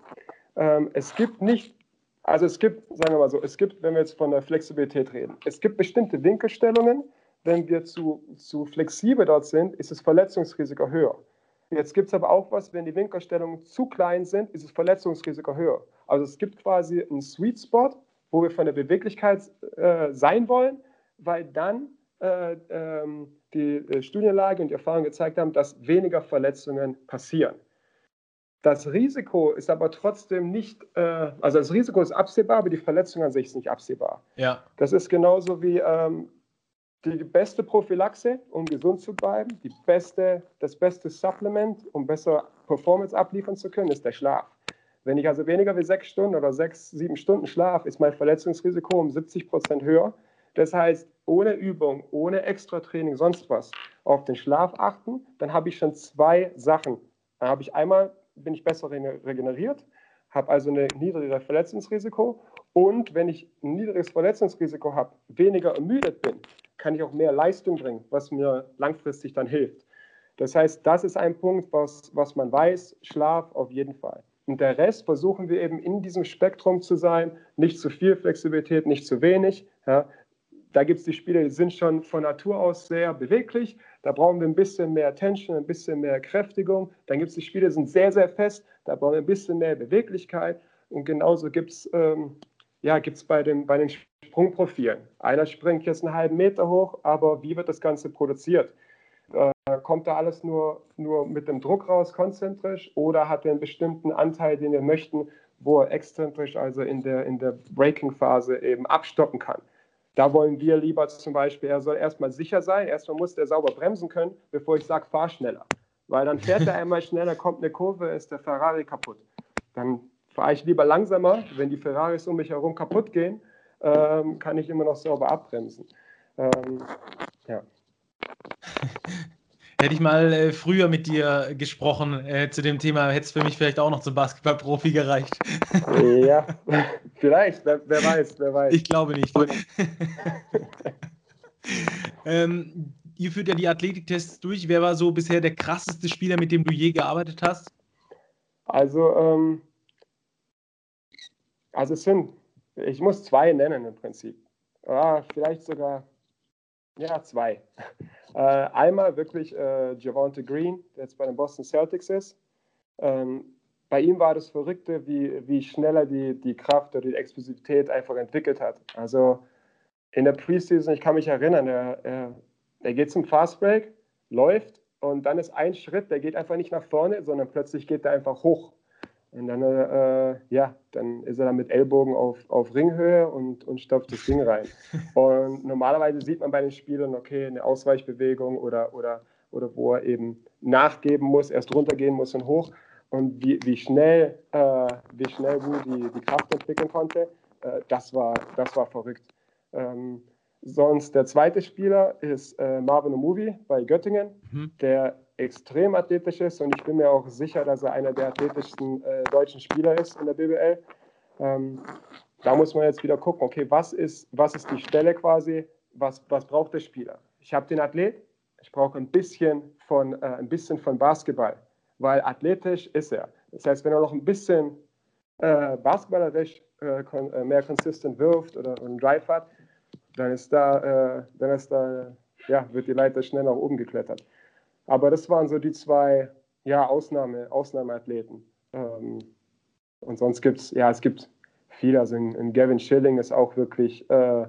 Ähm, es gibt nicht, also es gibt, sagen wir mal so, es gibt, wenn wir jetzt von der Flexibilität reden, es gibt bestimmte Winkelstellungen, wenn wir zu, zu flexibel dort sind, ist das Verletzungsrisiko höher. Jetzt gibt es aber auch was, wenn die Winkelstellungen zu klein sind, ist das Verletzungsrisiko höher. Also es gibt quasi einen Sweet Spot, wo wir von der Beweglichkeit äh, sein wollen, weil dann äh, ähm, die äh, Studienlage und die Erfahrung gezeigt haben, dass weniger Verletzungen passieren. Das Risiko ist aber trotzdem nicht, äh, also das Risiko ist absehbar, aber die Verletzung an sich ist nicht absehbar. Ja. Das ist genauso wie ähm, die beste Prophylaxe, um gesund zu bleiben, die beste, das beste Supplement, um besser Performance abliefern zu können, ist der Schlaf. Wenn ich also weniger wie sechs Stunden oder sechs, sieben Stunden schlafe, ist mein Verletzungsrisiko um 70 Prozent höher. Das heißt, ohne Übung, ohne Extra-Training, sonst was, auf den Schlaf achten, dann habe ich schon zwei Sachen. Dann habe ich einmal, bin ich besser regeneriert, habe also ein niedrigeres Verletzungsrisiko und wenn ich ein niedriges Verletzungsrisiko habe, weniger ermüdet bin, kann ich auch mehr Leistung bringen, was mir langfristig dann hilft. Das heißt, das ist ein Punkt, was, was man weiß, Schlaf auf jeden Fall. Und der Rest versuchen wir eben in diesem Spektrum zu sein, nicht zu viel Flexibilität, nicht zu wenig. Ja. Da gibt es die Spiele, die sind schon von Natur aus sehr beweglich. Da brauchen wir ein bisschen mehr Tension, ein bisschen mehr Kräftigung. Dann gibt es die Spiele, die sind sehr, sehr fest. Da brauchen wir ein bisschen mehr Beweglichkeit. Und genauso gibt es ähm, ja, bei, den, bei den Sprungprofilen. Einer springt jetzt einen halben Meter hoch, aber wie wird das Ganze produziert? Äh, kommt da alles nur, nur mit dem Druck raus, konzentrisch, oder hat er einen bestimmten Anteil, den wir möchten, wo er exzentrisch, also in der, in der Braking-Phase eben abstoppen kann? Da wollen wir lieber zum Beispiel, er soll erstmal sicher sein, erstmal muss er sauber bremsen können, bevor ich sage, fahr schneller. Weil dann fährt er einmal schneller, kommt eine Kurve, ist der Ferrari kaputt. Dann fahre ich lieber langsamer, wenn die Ferraris um mich herum kaputt gehen, ähm, kann ich immer noch sauber abbremsen. Ähm, ja. Hätte ich mal äh, früher mit dir gesprochen äh, zu dem Thema, hätte es für mich vielleicht auch noch zum Basketballprofi gereicht. ja, vielleicht, wer, wer, weiß, wer weiß. Ich glaube nicht. ähm, ihr führt ja die Athletiktests durch. Wer war so bisher der krasseste Spieler, mit dem du je gearbeitet hast? Also, ähm, also es sind, ich muss zwei nennen im Prinzip. Ah, vielleicht sogar ja, zwei. Äh, einmal wirklich äh, Javante Green, der jetzt bei den Boston Celtics ist. Ähm, bei ihm war das Verrückte, wie, wie schnell er die, die Kraft oder die Explosivität einfach entwickelt hat. Also in der Preseason, ich kann mich erinnern, er, er, er geht zum Fastbreak, läuft und dann ist ein Schritt, der geht einfach nicht nach vorne, sondern plötzlich geht er einfach hoch. Und dann, äh, ja, dann ist er dann mit Ellbogen auf, auf Ringhöhe und, und stopft das Ding rein. Und normalerweise sieht man bei den Spielern, okay, eine Ausweichbewegung oder, oder, oder wo er eben nachgeben muss, erst runtergehen muss und hoch. Und wie, wie schnell, äh, wie schnell Wu die, die Kraft entwickeln konnte, äh, das, war, das war verrückt. Ähm, sonst der zweite Spieler ist äh, Marvin Omuvi bei Göttingen, mhm. der extrem athletisch ist und ich bin mir auch sicher, dass er einer der athletischsten äh, deutschen Spieler ist in der BBL. Ähm, da muss man jetzt wieder gucken, okay, was ist, was ist die Stelle quasi, was, was braucht der Spieler? Ich habe den Athlet, ich brauche ein bisschen, von, äh, ein bisschen von Basketball, weil athletisch ist er. Das heißt, wenn er noch ein bisschen äh, basketballerisch äh, äh mehr konsistent wirft oder einen Drive hat, dann ist da, äh, dann ist da, ja, wird die Leiter schnell nach oben geklettert. Aber das waren so die zwei ja, Ausnahme, Ausnahmeathleten. Ähm, und sonst gibt es, ja, es gibt viele. Also in, in Gavin Schilling ist auch wirklich, äh,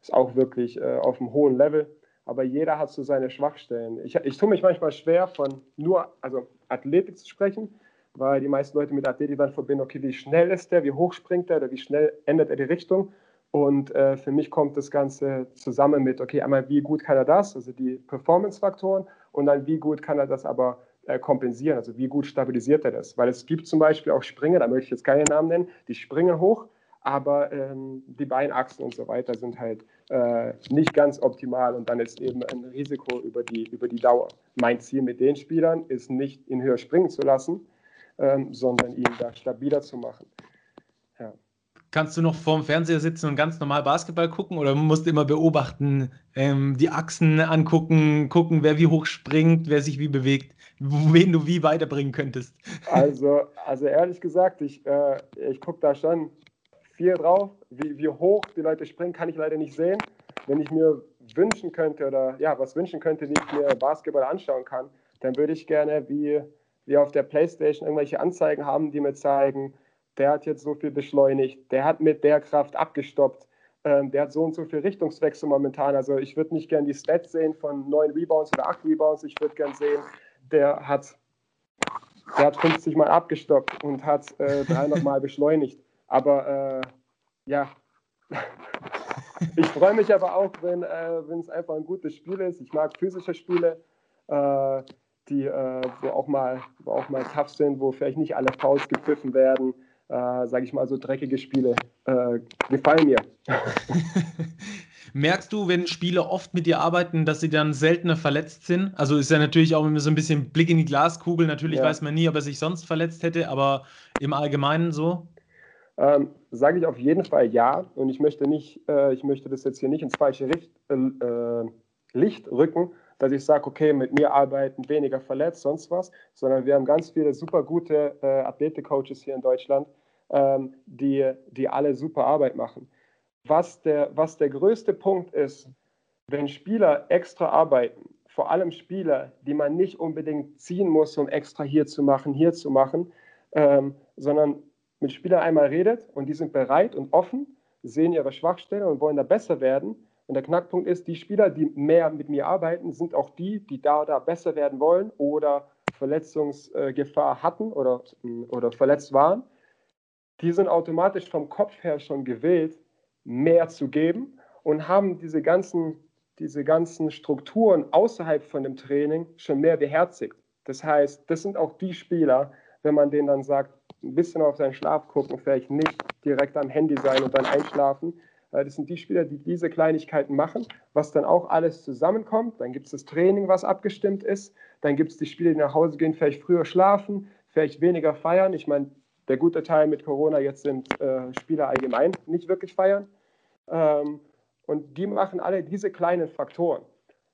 ist auch wirklich äh, auf einem hohen Level. Aber jeder hat so seine Schwachstellen. Ich, ich tue mich manchmal schwer, von nur also Athletik zu sprechen, weil die meisten Leute mit Athletik dann verbinden, okay, wie schnell ist der, wie hoch springt er oder wie schnell ändert er die Richtung. Und äh, für mich kommt das Ganze zusammen mit, okay, einmal wie gut kann er das, also die Performance-Faktoren, und dann wie gut kann er das aber äh, kompensieren, also wie gut stabilisiert er das. Weil es gibt zum Beispiel auch Springer, da möchte ich jetzt keinen Namen nennen, die springen hoch, aber ähm, die Beinachsen und so weiter sind halt äh, nicht ganz optimal und dann ist eben ein Risiko über die, über die Dauer. Mein Ziel mit den Spielern ist nicht, ihn höher springen zu lassen, ähm, sondern ihn da stabiler zu machen. Kannst du noch vorm Fernseher sitzen und ganz normal Basketball gucken oder musst du immer beobachten, ähm, die Achsen angucken, gucken, wer wie hoch springt, wer sich wie bewegt, wen du wie weiterbringen könntest? Also, also ehrlich gesagt, ich, äh, ich gucke da schon viel drauf. Wie, wie hoch die Leute springen, kann ich leider nicht sehen. Wenn ich mir wünschen könnte oder ja, was wünschen könnte, wie ich mir Basketball anschauen kann, dann würde ich gerne wie, wie auf der Playstation irgendwelche Anzeigen haben, die mir zeigen, der hat jetzt so viel beschleunigt, der hat mit der Kraft abgestoppt, ähm, der hat so und so viel Richtungswechsel momentan. Also ich würde nicht gerne die Stats sehen von neun Rebounds oder acht Rebounds, ich würde gerne sehen, der hat der hat 50 Mal abgestoppt und hat äh, 300 Mal beschleunigt. Aber äh, ja, ich freue mich aber auch, wenn äh, es einfach ein gutes Spiel ist. Ich mag physische Spiele, äh, die, äh, wo, auch mal, wo auch mal tough sind, wo vielleicht nicht alle Fouls gepfiffen werden. Äh, Sage ich mal, so dreckige Spiele äh, gefallen mir. Merkst du, wenn Spieler oft mit dir arbeiten, dass sie dann seltener verletzt sind? Also ist ja natürlich auch immer so ein bisschen Blick in die Glaskugel. Natürlich ja. weiß man nie, ob er sich sonst verletzt hätte, aber im Allgemeinen so? Ähm, Sage ich auf jeden Fall ja. Und ich möchte nicht, äh, ich möchte das jetzt hier nicht ins falsche Licht, äh, äh Licht rücken, dass ich sage, okay, mit mir arbeiten weniger verletzt, sonst was, sondern wir haben ganz viele super gute äh, Athletik-Coaches hier in Deutschland, ähm, die, die alle super Arbeit machen was der, was der größte Punkt ist, wenn Spieler extra arbeiten, vor allem Spieler, die man nicht unbedingt ziehen muss, um extra hier zu machen, hier zu machen, ähm, sondern mit Spielern einmal redet und die sind bereit und offen, sehen ihre Schwachstelle und wollen da besser werden. Und der Knackpunkt ist, die Spieler, die mehr mit mir arbeiten, sind auch die, die da oder besser werden wollen oder Verletzungsgefahr hatten oder, oder verletzt waren. Die sind automatisch vom Kopf her schon gewählt, mehr zu geben und haben diese ganzen, diese ganzen Strukturen außerhalb von dem Training schon mehr beherzigt. Das heißt, das sind auch die Spieler, wenn man denen dann sagt, ein bisschen auf seinen Schlaf gucken, vielleicht nicht direkt am Handy sein und dann einschlafen. Äh, das sind die Spieler, die diese Kleinigkeiten machen, was dann auch alles zusammenkommt. Dann gibt es das Training, was abgestimmt ist. Dann gibt es die Spieler, die nach Hause gehen, vielleicht früher schlafen, vielleicht weniger feiern. Ich meine, der gute Teil mit Corona jetzt sind äh, Spieler allgemein nicht wirklich feiern. Ähm, und die machen alle diese kleinen Faktoren.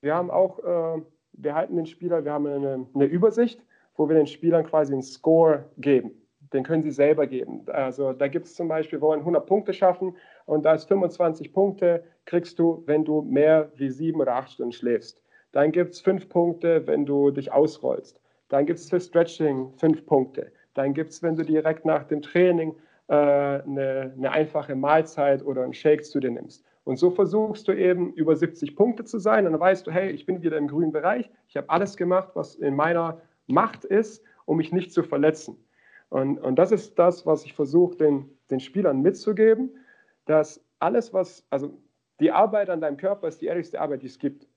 Wir haben auch, äh, wir halten den Spieler, wir haben eine, eine, Übersicht, wo wir den Spielern quasi einen Score geben. Den können sie selber geben. Also da gibt es zum Beispiel, wir wollen 100 Punkte schaffen und da ist 25 Punkte kriegst du, wenn du mehr wie sieben oder acht Stunden schläfst. Dann gibt es fünf Punkte, wenn du dich ausrollst. Dann gibt es für Stretching fünf Punkte. Dann gibt es, wenn du direkt nach dem Training äh, eine, eine einfache Mahlzeit oder einen Shake zu dir nimmst. Und so versuchst du eben über 70 Punkte zu sein und dann weißt du, hey, ich bin wieder im grünen Bereich, ich habe alles gemacht, was in meiner Macht ist, um mich nicht zu verletzen. Und, und das ist das, was ich versuche, den, den Spielern mitzugeben, dass alles, was, also die Arbeit an deinem Körper ist die ehrlichste Arbeit, die es gibt.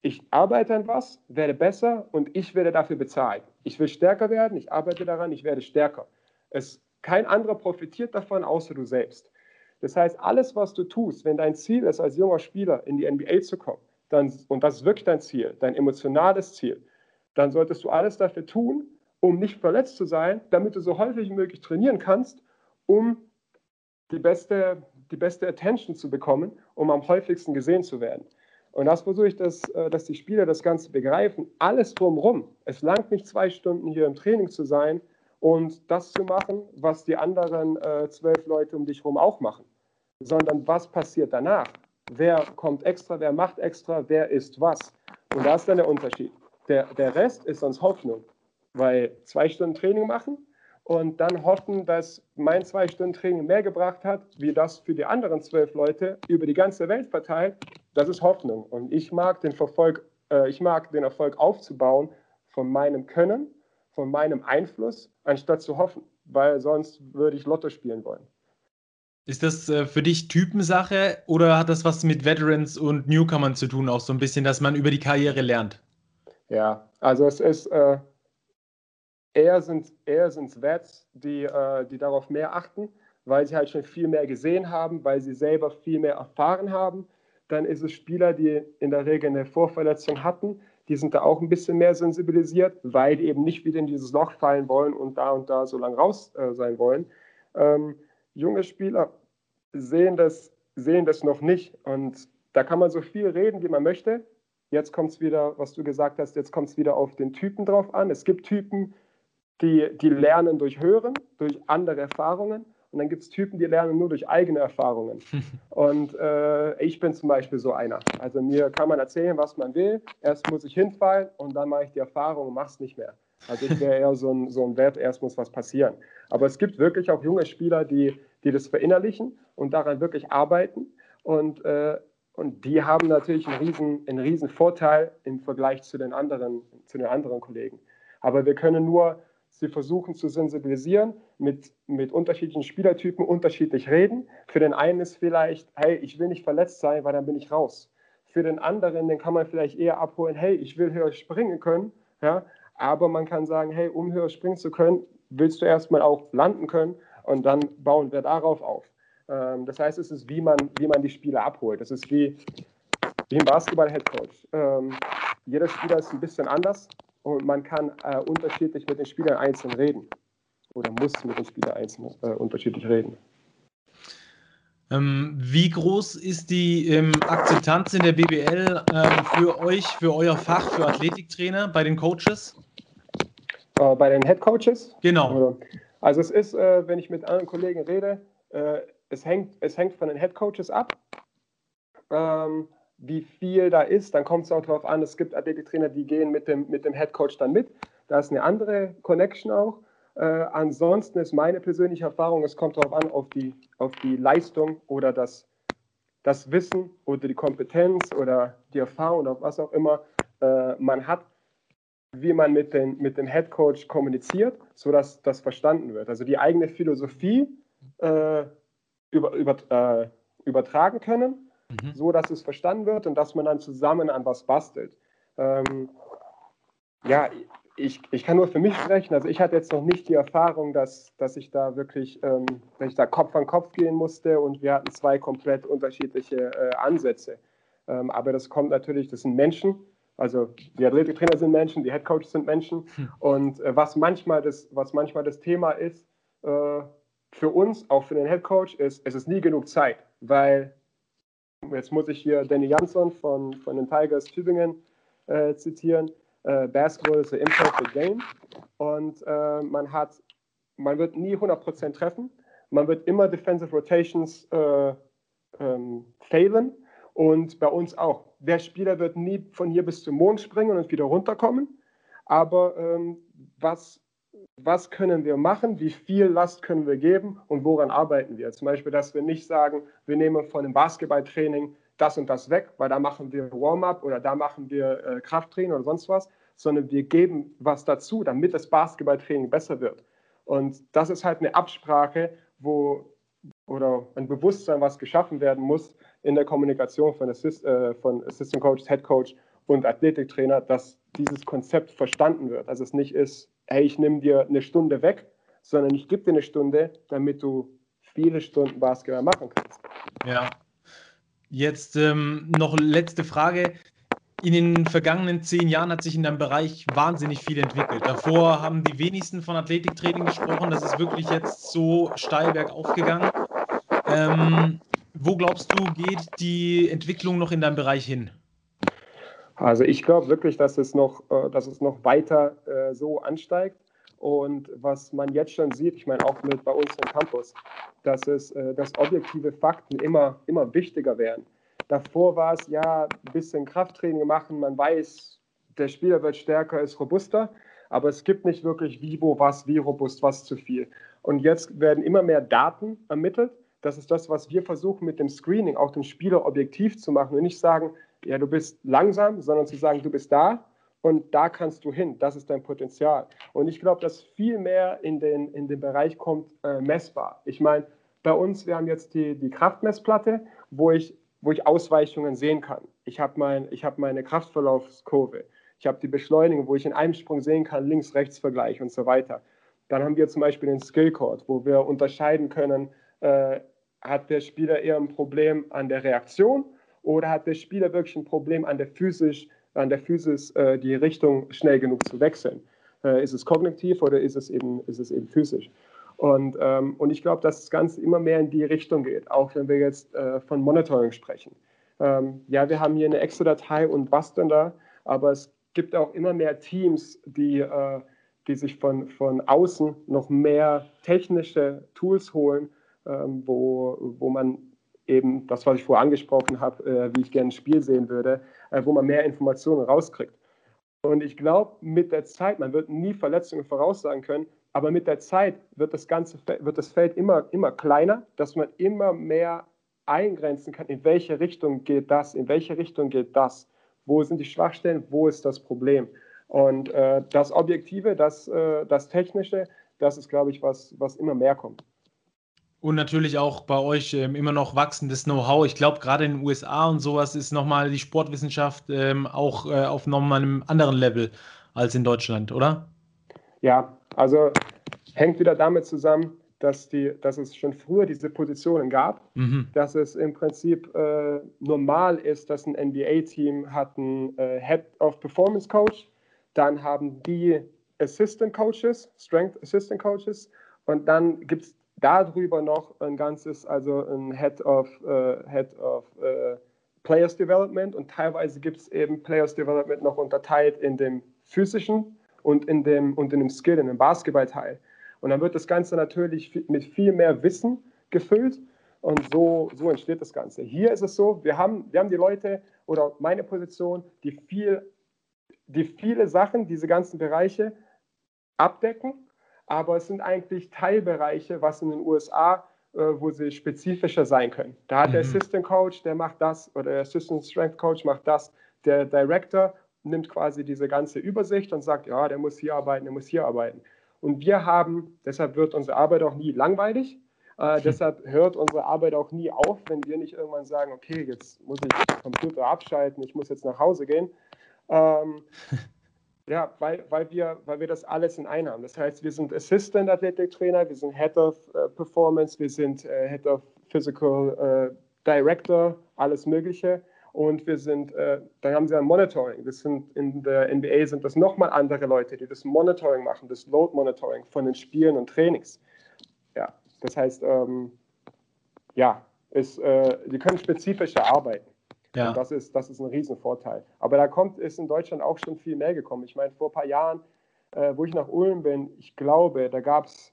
Ich arbeite an was, werde besser und ich werde dafür bezahlt. Ich will stärker werden, ich arbeite daran, ich werde stärker. Es kein anderer profitiert davon, außer du selbst. Das heißt, alles, was du tust, wenn dein Ziel ist, als junger Spieler in die NBA zu kommen, dann, und das ist wirklich dein Ziel, dein emotionales Ziel, dann solltest du alles dafür tun, um nicht verletzt zu sein, damit du so häufig wie möglich trainieren kannst, um die beste, die beste Attention zu bekommen, um am häufigsten gesehen zu werden. Und das versuche ich, dass, äh, dass die Spieler das Ganze begreifen. Alles drumherum. Es langt nicht zwei Stunden hier im Training zu sein, und das zu machen, was die anderen äh, zwölf Leute um dich herum auch machen, sondern was passiert danach? Wer kommt extra, wer macht extra, wer ist was? Und da ist dann der Unterschied. Der, der Rest ist sonst Hoffnung, weil zwei Stunden Training machen und dann hoffen, dass mein zwei Stunden Training mehr gebracht hat, wie das für die anderen zwölf Leute über die ganze Welt verteilt. Das ist Hoffnung. Und ich mag den, Verfolg, äh, ich mag den Erfolg aufzubauen von meinem Können von meinem Einfluss, anstatt zu hoffen, weil sonst würde ich Lotto spielen wollen. Ist das äh, für dich Typensache oder hat das was mit Veterans und Newcomern zu tun, auch so ein bisschen, dass man über die Karriere lernt? Ja, also es ist äh, eher sind eher sind's Vets, die, äh, die darauf mehr achten, weil sie halt schon viel mehr gesehen haben, weil sie selber viel mehr erfahren haben. Dann ist es Spieler, die in der Regel eine Vorverletzung hatten, die sind da auch ein bisschen mehr sensibilisiert, weil die eben nicht wieder in dieses Loch fallen wollen und da und da so lange raus äh, sein wollen. Ähm, junge Spieler sehen das, sehen das noch nicht und da kann man so viel reden, wie man möchte. Jetzt kommt es wieder, was du gesagt hast, jetzt kommt es wieder auf den Typen drauf an. Es gibt Typen, die, die lernen durch Hören, durch andere Erfahrungen. Und dann gibt es Typen, die lernen nur durch eigene Erfahrungen. Und äh, ich bin zum Beispiel so einer. Also mir kann man erzählen, was man will. Erst muss ich hinfallen und dann mache ich die Erfahrung und mache es nicht mehr. Also ich wäre eher so ein, so ein Wert, erst muss was passieren. Aber es gibt wirklich auch junge Spieler, die, die das verinnerlichen und daran wirklich arbeiten. Und, äh, und die haben natürlich einen riesen, einen riesen Vorteil im Vergleich zu den anderen, zu den anderen Kollegen. Aber wir können nur sie versuchen zu sensibilisieren, mit, mit unterschiedlichen Spielertypen unterschiedlich reden. Für den einen ist vielleicht, hey, ich will nicht verletzt sein, weil dann bin ich raus. Für den anderen, den kann man vielleicht eher abholen, hey, ich will höher springen können, ja, aber man kann sagen, hey, um höher springen zu können, willst du erstmal auch landen können und dann bauen wir darauf auf. Ähm, das heißt, es ist, wie man, wie man die Spieler abholt. Das ist wie, wie ein Basketball-Headcoach. Ähm, jeder Spieler ist ein bisschen anders und man kann äh, unterschiedlich mit den Spielern einzeln reden oder muss mit den Spielern einzeln äh, unterschiedlich reden. Ähm, wie groß ist die ähm, Akzeptanz in der BBL ähm, für euch, für euer Fach, für Athletiktrainer bei den Coaches? Äh, bei den Head Coaches? Genau. Also es ist, äh, wenn ich mit anderen Kollegen rede, äh, es, hängt, es hängt von den Head Coaches ab. Ähm, wie viel da ist, dann kommt es auch darauf an, es gibt Athletiktrainer, die gehen mit dem, mit dem Head Coach dann mit. Da ist eine andere Connection auch. Äh, ansonsten ist meine persönliche Erfahrung, es kommt darauf an, auf die, auf die Leistung oder das, das Wissen oder die Kompetenz oder die Erfahrung oder was auch immer äh, man hat, wie man mit, den, mit dem Head Coach kommuniziert, sodass das verstanden wird. Also die eigene Philosophie äh, über, über, äh, übertragen können mhm. so dass es verstanden wird und dass man dann zusammen an was bastelt. Ähm, ja, ich, ich kann nur für mich sprechen. Also ich hatte jetzt noch nicht die Erfahrung, dass, dass ich da wirklich, ähm, dass ich da Kopf an Kopf gehen musste und wir hatten zwei komplett unterschiedliche äh, Ansätze. Ähm, aber das kommt natürlich, das sind Menschen. Also die Athletiktrainer sind Menschen, die Headcoaches sind Menschen. Hm. Und äh, was, manchmal das, was manchmal das Thema ist, äh, für uns, auch für den Headcoach, ist, es ist nie genug Zeit, weil Jetzt muss ich hier Danny Jansson von, von den Tigers Tübingen äh, zitieren. Äh, ein imperfect game und äh, man hat, man wird nie 100% treffen. Man wird immer Defensive Rotations äh, ähm, failen und bei uns auch. Der Spieler wird nie von hier bis zum Mond springen und wieder runterkommen. Aber ähm, was was können wir machen, wie viel Last können wir geben und woran arbeiten wir. Zum Beispiel, dass wir nicht sagen, wir nehmen von dem Basketballtraining das und das weg, weil da machen wir Warm-up oder da machen wir äh, Krafttraining oder sonst was, sondern wir geben was dazu, damit das Basketballtraining besser wird. Und das ist halt eine Absprache, wo oder ein Bewusstsein, was geschaffen werden muss in der Kommunikation von, Assist, äh, von Assistant Coach, Head Coach und Athletiktrainer, dass dieses Konzept verstanden wird. Also es nicht ist, hey, ich nehme dir eine Stunde weg, sondern ich gebe dir eine Stunde, damit du viele Stunden Basketball machen kannst. Ja. Jetzt ähm, noch letzte Frage. In den vergangenen zehn Jahren hat sich in deinem Bereich wahnsinnig viel entwickelt. Davor haben die wenigsten von Athletiktraining gesprochen. Das ist wirklich jetzt so steil bergauf gegangen. Ähm, wo glaubst du, geht die Entwicklung noch in deinem Bereich hin? Also ich glaube wirklich, dass es noch, äh, dass es noch weiter äh, so ansteigt. Und was man jetzt schon sieht, ich meine auch mit bei uns im Campus, dass es, äh, dass objektive Fakten immer, immer wichtiger werden. Davor war es ja ein bisschen Krafttraining machen, man weiß, der Spieler wird stärker, ist robuster, aber es gibt nicht wirklich wie, wo, was, wie robust, was zu viel. Und jetzt werden immer mehr Daten ermittelt. Das ist das, was wir versuchen mit dem Screening, auch den Spieler objektiv zu machen und nicht sagen, ja, du bist langsam, sondern zu sagen, du bist da und da kannst du hin. Das ist dein Potenzial. Und ich glaube, dass viel mehr in den, in den Bereich kommt äh, messbar. Ich meine, bei uns, wir haben jetzt die, die Kraftmessplatte, wo ich, wo ich Ausweichungen sehen kann. Ich habe mein, hab meine Kraftverlaufskurve. Ich habe die Beschleunigung, wo ich in einem Sprung sehen kann, Links-Rechts-Vergleich und so weiter. Dann haben wir zum Beispiel den Skillcode, wo wir unterscheiden können, äh, hat der Spieler eher ein Problem an der Reaktion oder hat der Spieler wirklich ein Problem an der Physis, an der Physis äh, die Richtung schnell genug zu wechseln? Äh, ist es kognitiv oder ist es eben, ist es eben physisch? Und, ähm, und ich glaube, dass das Ganze immer mehr in die Richtung geht, auch wenn wir jetzt äh, von Monitoring sprechen. Ähm, ja, wir haben hier eine Excel-Datei und basteln da, aber es gibt auch immer mehr Teams, die, äh, die sich von, von außen noch mehr technische Tools holen, ähm, wo, wo man eben das, was ich vorher angesprochen habe, äh, wie ich gerne ein Spiel sehen würde, äh, wo man mehr Informationen rauskriegt. Und ich glaube, mit der Zeit, man wird nie Verletzungen voraussagen können, aber mit der Zeit wird das ganze wird das Feld immer, immer kleiner, dass man immer mehr eingrenzen kann, in welche Richtung geht das, in welche Richtung geht das, wo sind die Schwachstellen, wo ist das Problem. Und äh, das Objektive, das, äh, das Technische, das ist, glaube ich, was, was immer mehr kommt. Und natürlich auch bei euch ähm, immer noch wachsendes Know-how. Ich glaube, gerade in den USA und sowas ist nochmal die Sportwissenschaft ähm, auch äh, auf nochmal einem anderen Level als in Deutschland, oder? Ja, also hängt wieder damit zusammen, dass, die, dass es schon früher diese Positionen gab, mhm. dass es im Prinzip äh, normal ist, dass ein NBA-Team hat einen äh, Head of Performance Coach, dann haben die Assistant Coaches, Strength Assistant Coaches und dann gibt es darüber noch ein ganzes, also ein Head of, uh, Head of uh, Players Development und teilweise gibt es eben Players Development noch unterteilt in dem physischen und in dem, und in dem Skill, in dem Basketballteil. Und dann wird das Ganze natürlich mit viel mehr Wissen gefüllt und so, so entsteht das Ganze. Hier ist es so, wir haben, wir haben die Leute oder meine Position, die, viel, die viele Sachen, diese ganzen Bereiche abdecken, aber es sind eigentlich Teilbereiche, was in den USA, äh, wo sie spezifischer sein können. Da hat mhm. der Assistant Coach, der macht das oder der Assistant Strength Coach macht das. Der Director nimmt quasi diese ganze Übersicht und sagt, ja, der muss hier arbeiten, der muss hier arbeiten. Und wir haben, deshalb wird unsere Arbeit auch nie langweilig. Äh, hm. deshalb hört unsere Arbeit auch nie auf, wenn wir nicht irgendwann sagen, okay, jetzt muss ich den Computer abschalten, ich muss jetzt nach Hause gehen. Ähm, ja, weil, weil, wir, weil wir das alles in einem haben. Das heißt, wir sind Assistant Athletic Trainer, wir sind Head of uh, Performance, wir sind uh, Head of Physical uh, Director, alles Mögliche. Und wir sind, äh, dann haben sie ein Monitoring. Das sind in der NBA sind das nochmal andere Leute, die das Monitoring machen, das Load Monitoring von den Spielen und Trainings. Ja, das heißt, ähm, ja, ist, äh, die können spezifischer arbeiten. Ja. Das ist, das ist ein Riesenvorteil. Aber da kommt, ist in Deutschland auch schon viel mehr gekommen. Ich meine, vor ein paar Jahren, äh, wo ich nach Ulm bin, ich glaube, da gab es,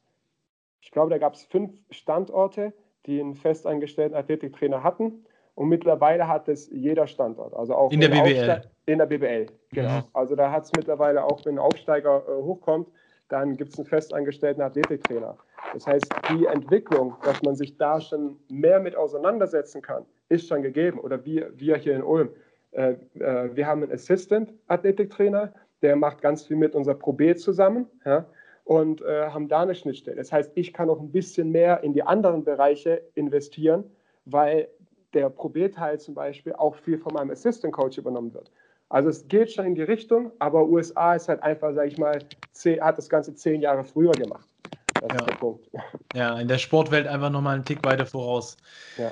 ich glaube, da gab es fünf Standorte, die einen festangestellten Athletiktrainer hatten. Und mittlerweile hat es jeder Standort. Also auch in der BBL. in der BBL, genau. Mhm. Also da hat es mittlerweile auch, wenn ein Aufsteiger äh, hochkommt, dann gibt es einen festangestellten Athletiktrainer. Das heißt, die Entwicklung, dass man sich da schon mehr mit auseinandersetzen kann, ist schon gegeben. Oder wir, wir hier in Ulm. Äh, äh, wir haben einen Assistant-Athletiktrainer, der macht ganz viel mit unserer Pro B zusammen. Ja, und äh, haben da eine Schnittstelle. Das heißt, ich kann auch ein bisschen mehr in die anderen Bereiche investieren, weil der Pro B-Teil zum Beispiel auch viel von meinem Assistant Coach übernommen wird. Also es geht schon in die Richtung, aber USA ist halt einfach, sage ich mal, zehn, hat das Ganze zehn Jahre früher gemacht. Das ja. ist der Punkt. Ja, in der Sportwelt einfach nochmal einen Tick weiter voraus. Ja.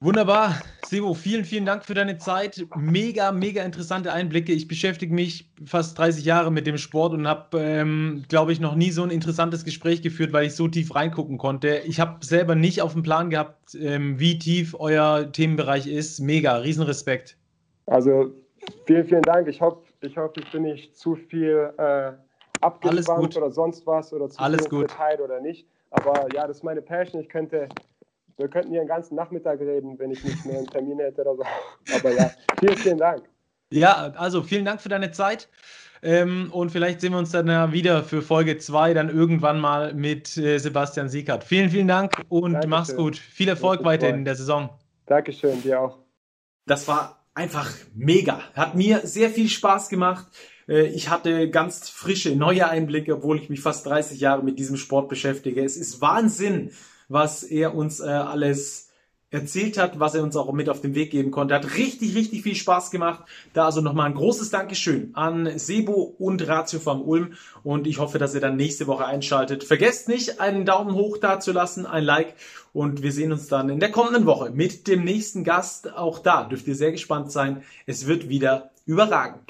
Wunderbar, Sebo, vielen, vielen Dank für deine Zeit. Mega, mega interessante Einblicke. Ich beschäftige mich fast 30 Jahre mit dem Sport und habe, ähm, glaube ich, noch nie so ein interessantes Gespräch geführt, weil ich so tief reingucken konnte. Ich habe selber nicht auf dem Plan gehabt, ähm, wie tief euer Themenbereich ist. Mega, Riesenrespekt. Also vielen, vielen Dank. Ich hoffe, ich, hoff, ich bin nicht zu viel äh, abgespannt oder sonst was oder zu Alles viel Detail oder nicht. Aber ja, das ist meine Passion. Ich könnte wir könnten hier den ganzen Nachmittag reden, wenn ich nicht mehr einen Termin hätte oder so. Aber ja, vielen, vielen Dank. Ja, also vielen Dank für deine Zeit. Ähm, und vielleicht sehen wir uns dann ja wieder für Folge 2 dann irgendwann mal mit äh, Sebastian Siekert. Vielen, vielen Dank und Dankeschön. mach's gut. Viel Erfolg weiterhin in der Saison. Dankeschön, dir auch. Das war einfach mega. Hat mir sehr viel Spaß gemacht. Äh, ich hatte ganz frische, neue Einblicke, obwohl ich mich fast 30 Jahre mit diesem Sport beschäftige. Es ist Wahnsinn, was er uns äh, alles erzählt hat, was er uns auch mit auf den Weg geben konnte. Hat richtig, richtig viel Spaß gemacht. Da also nochmal ein großes Dankeschön an Sebo und Ratio vom Ulm und ich hoffe, dass ihr dann nächste Woche einschaltet. Vergesst nicht, einen Daumen hoch da zu lassen, ein Like und wir sehen uns dann in der kommenden Woche mit dem nächsten Gast. Auch da dürft ihr sehr gespannt sein. Es wird wieder überragend.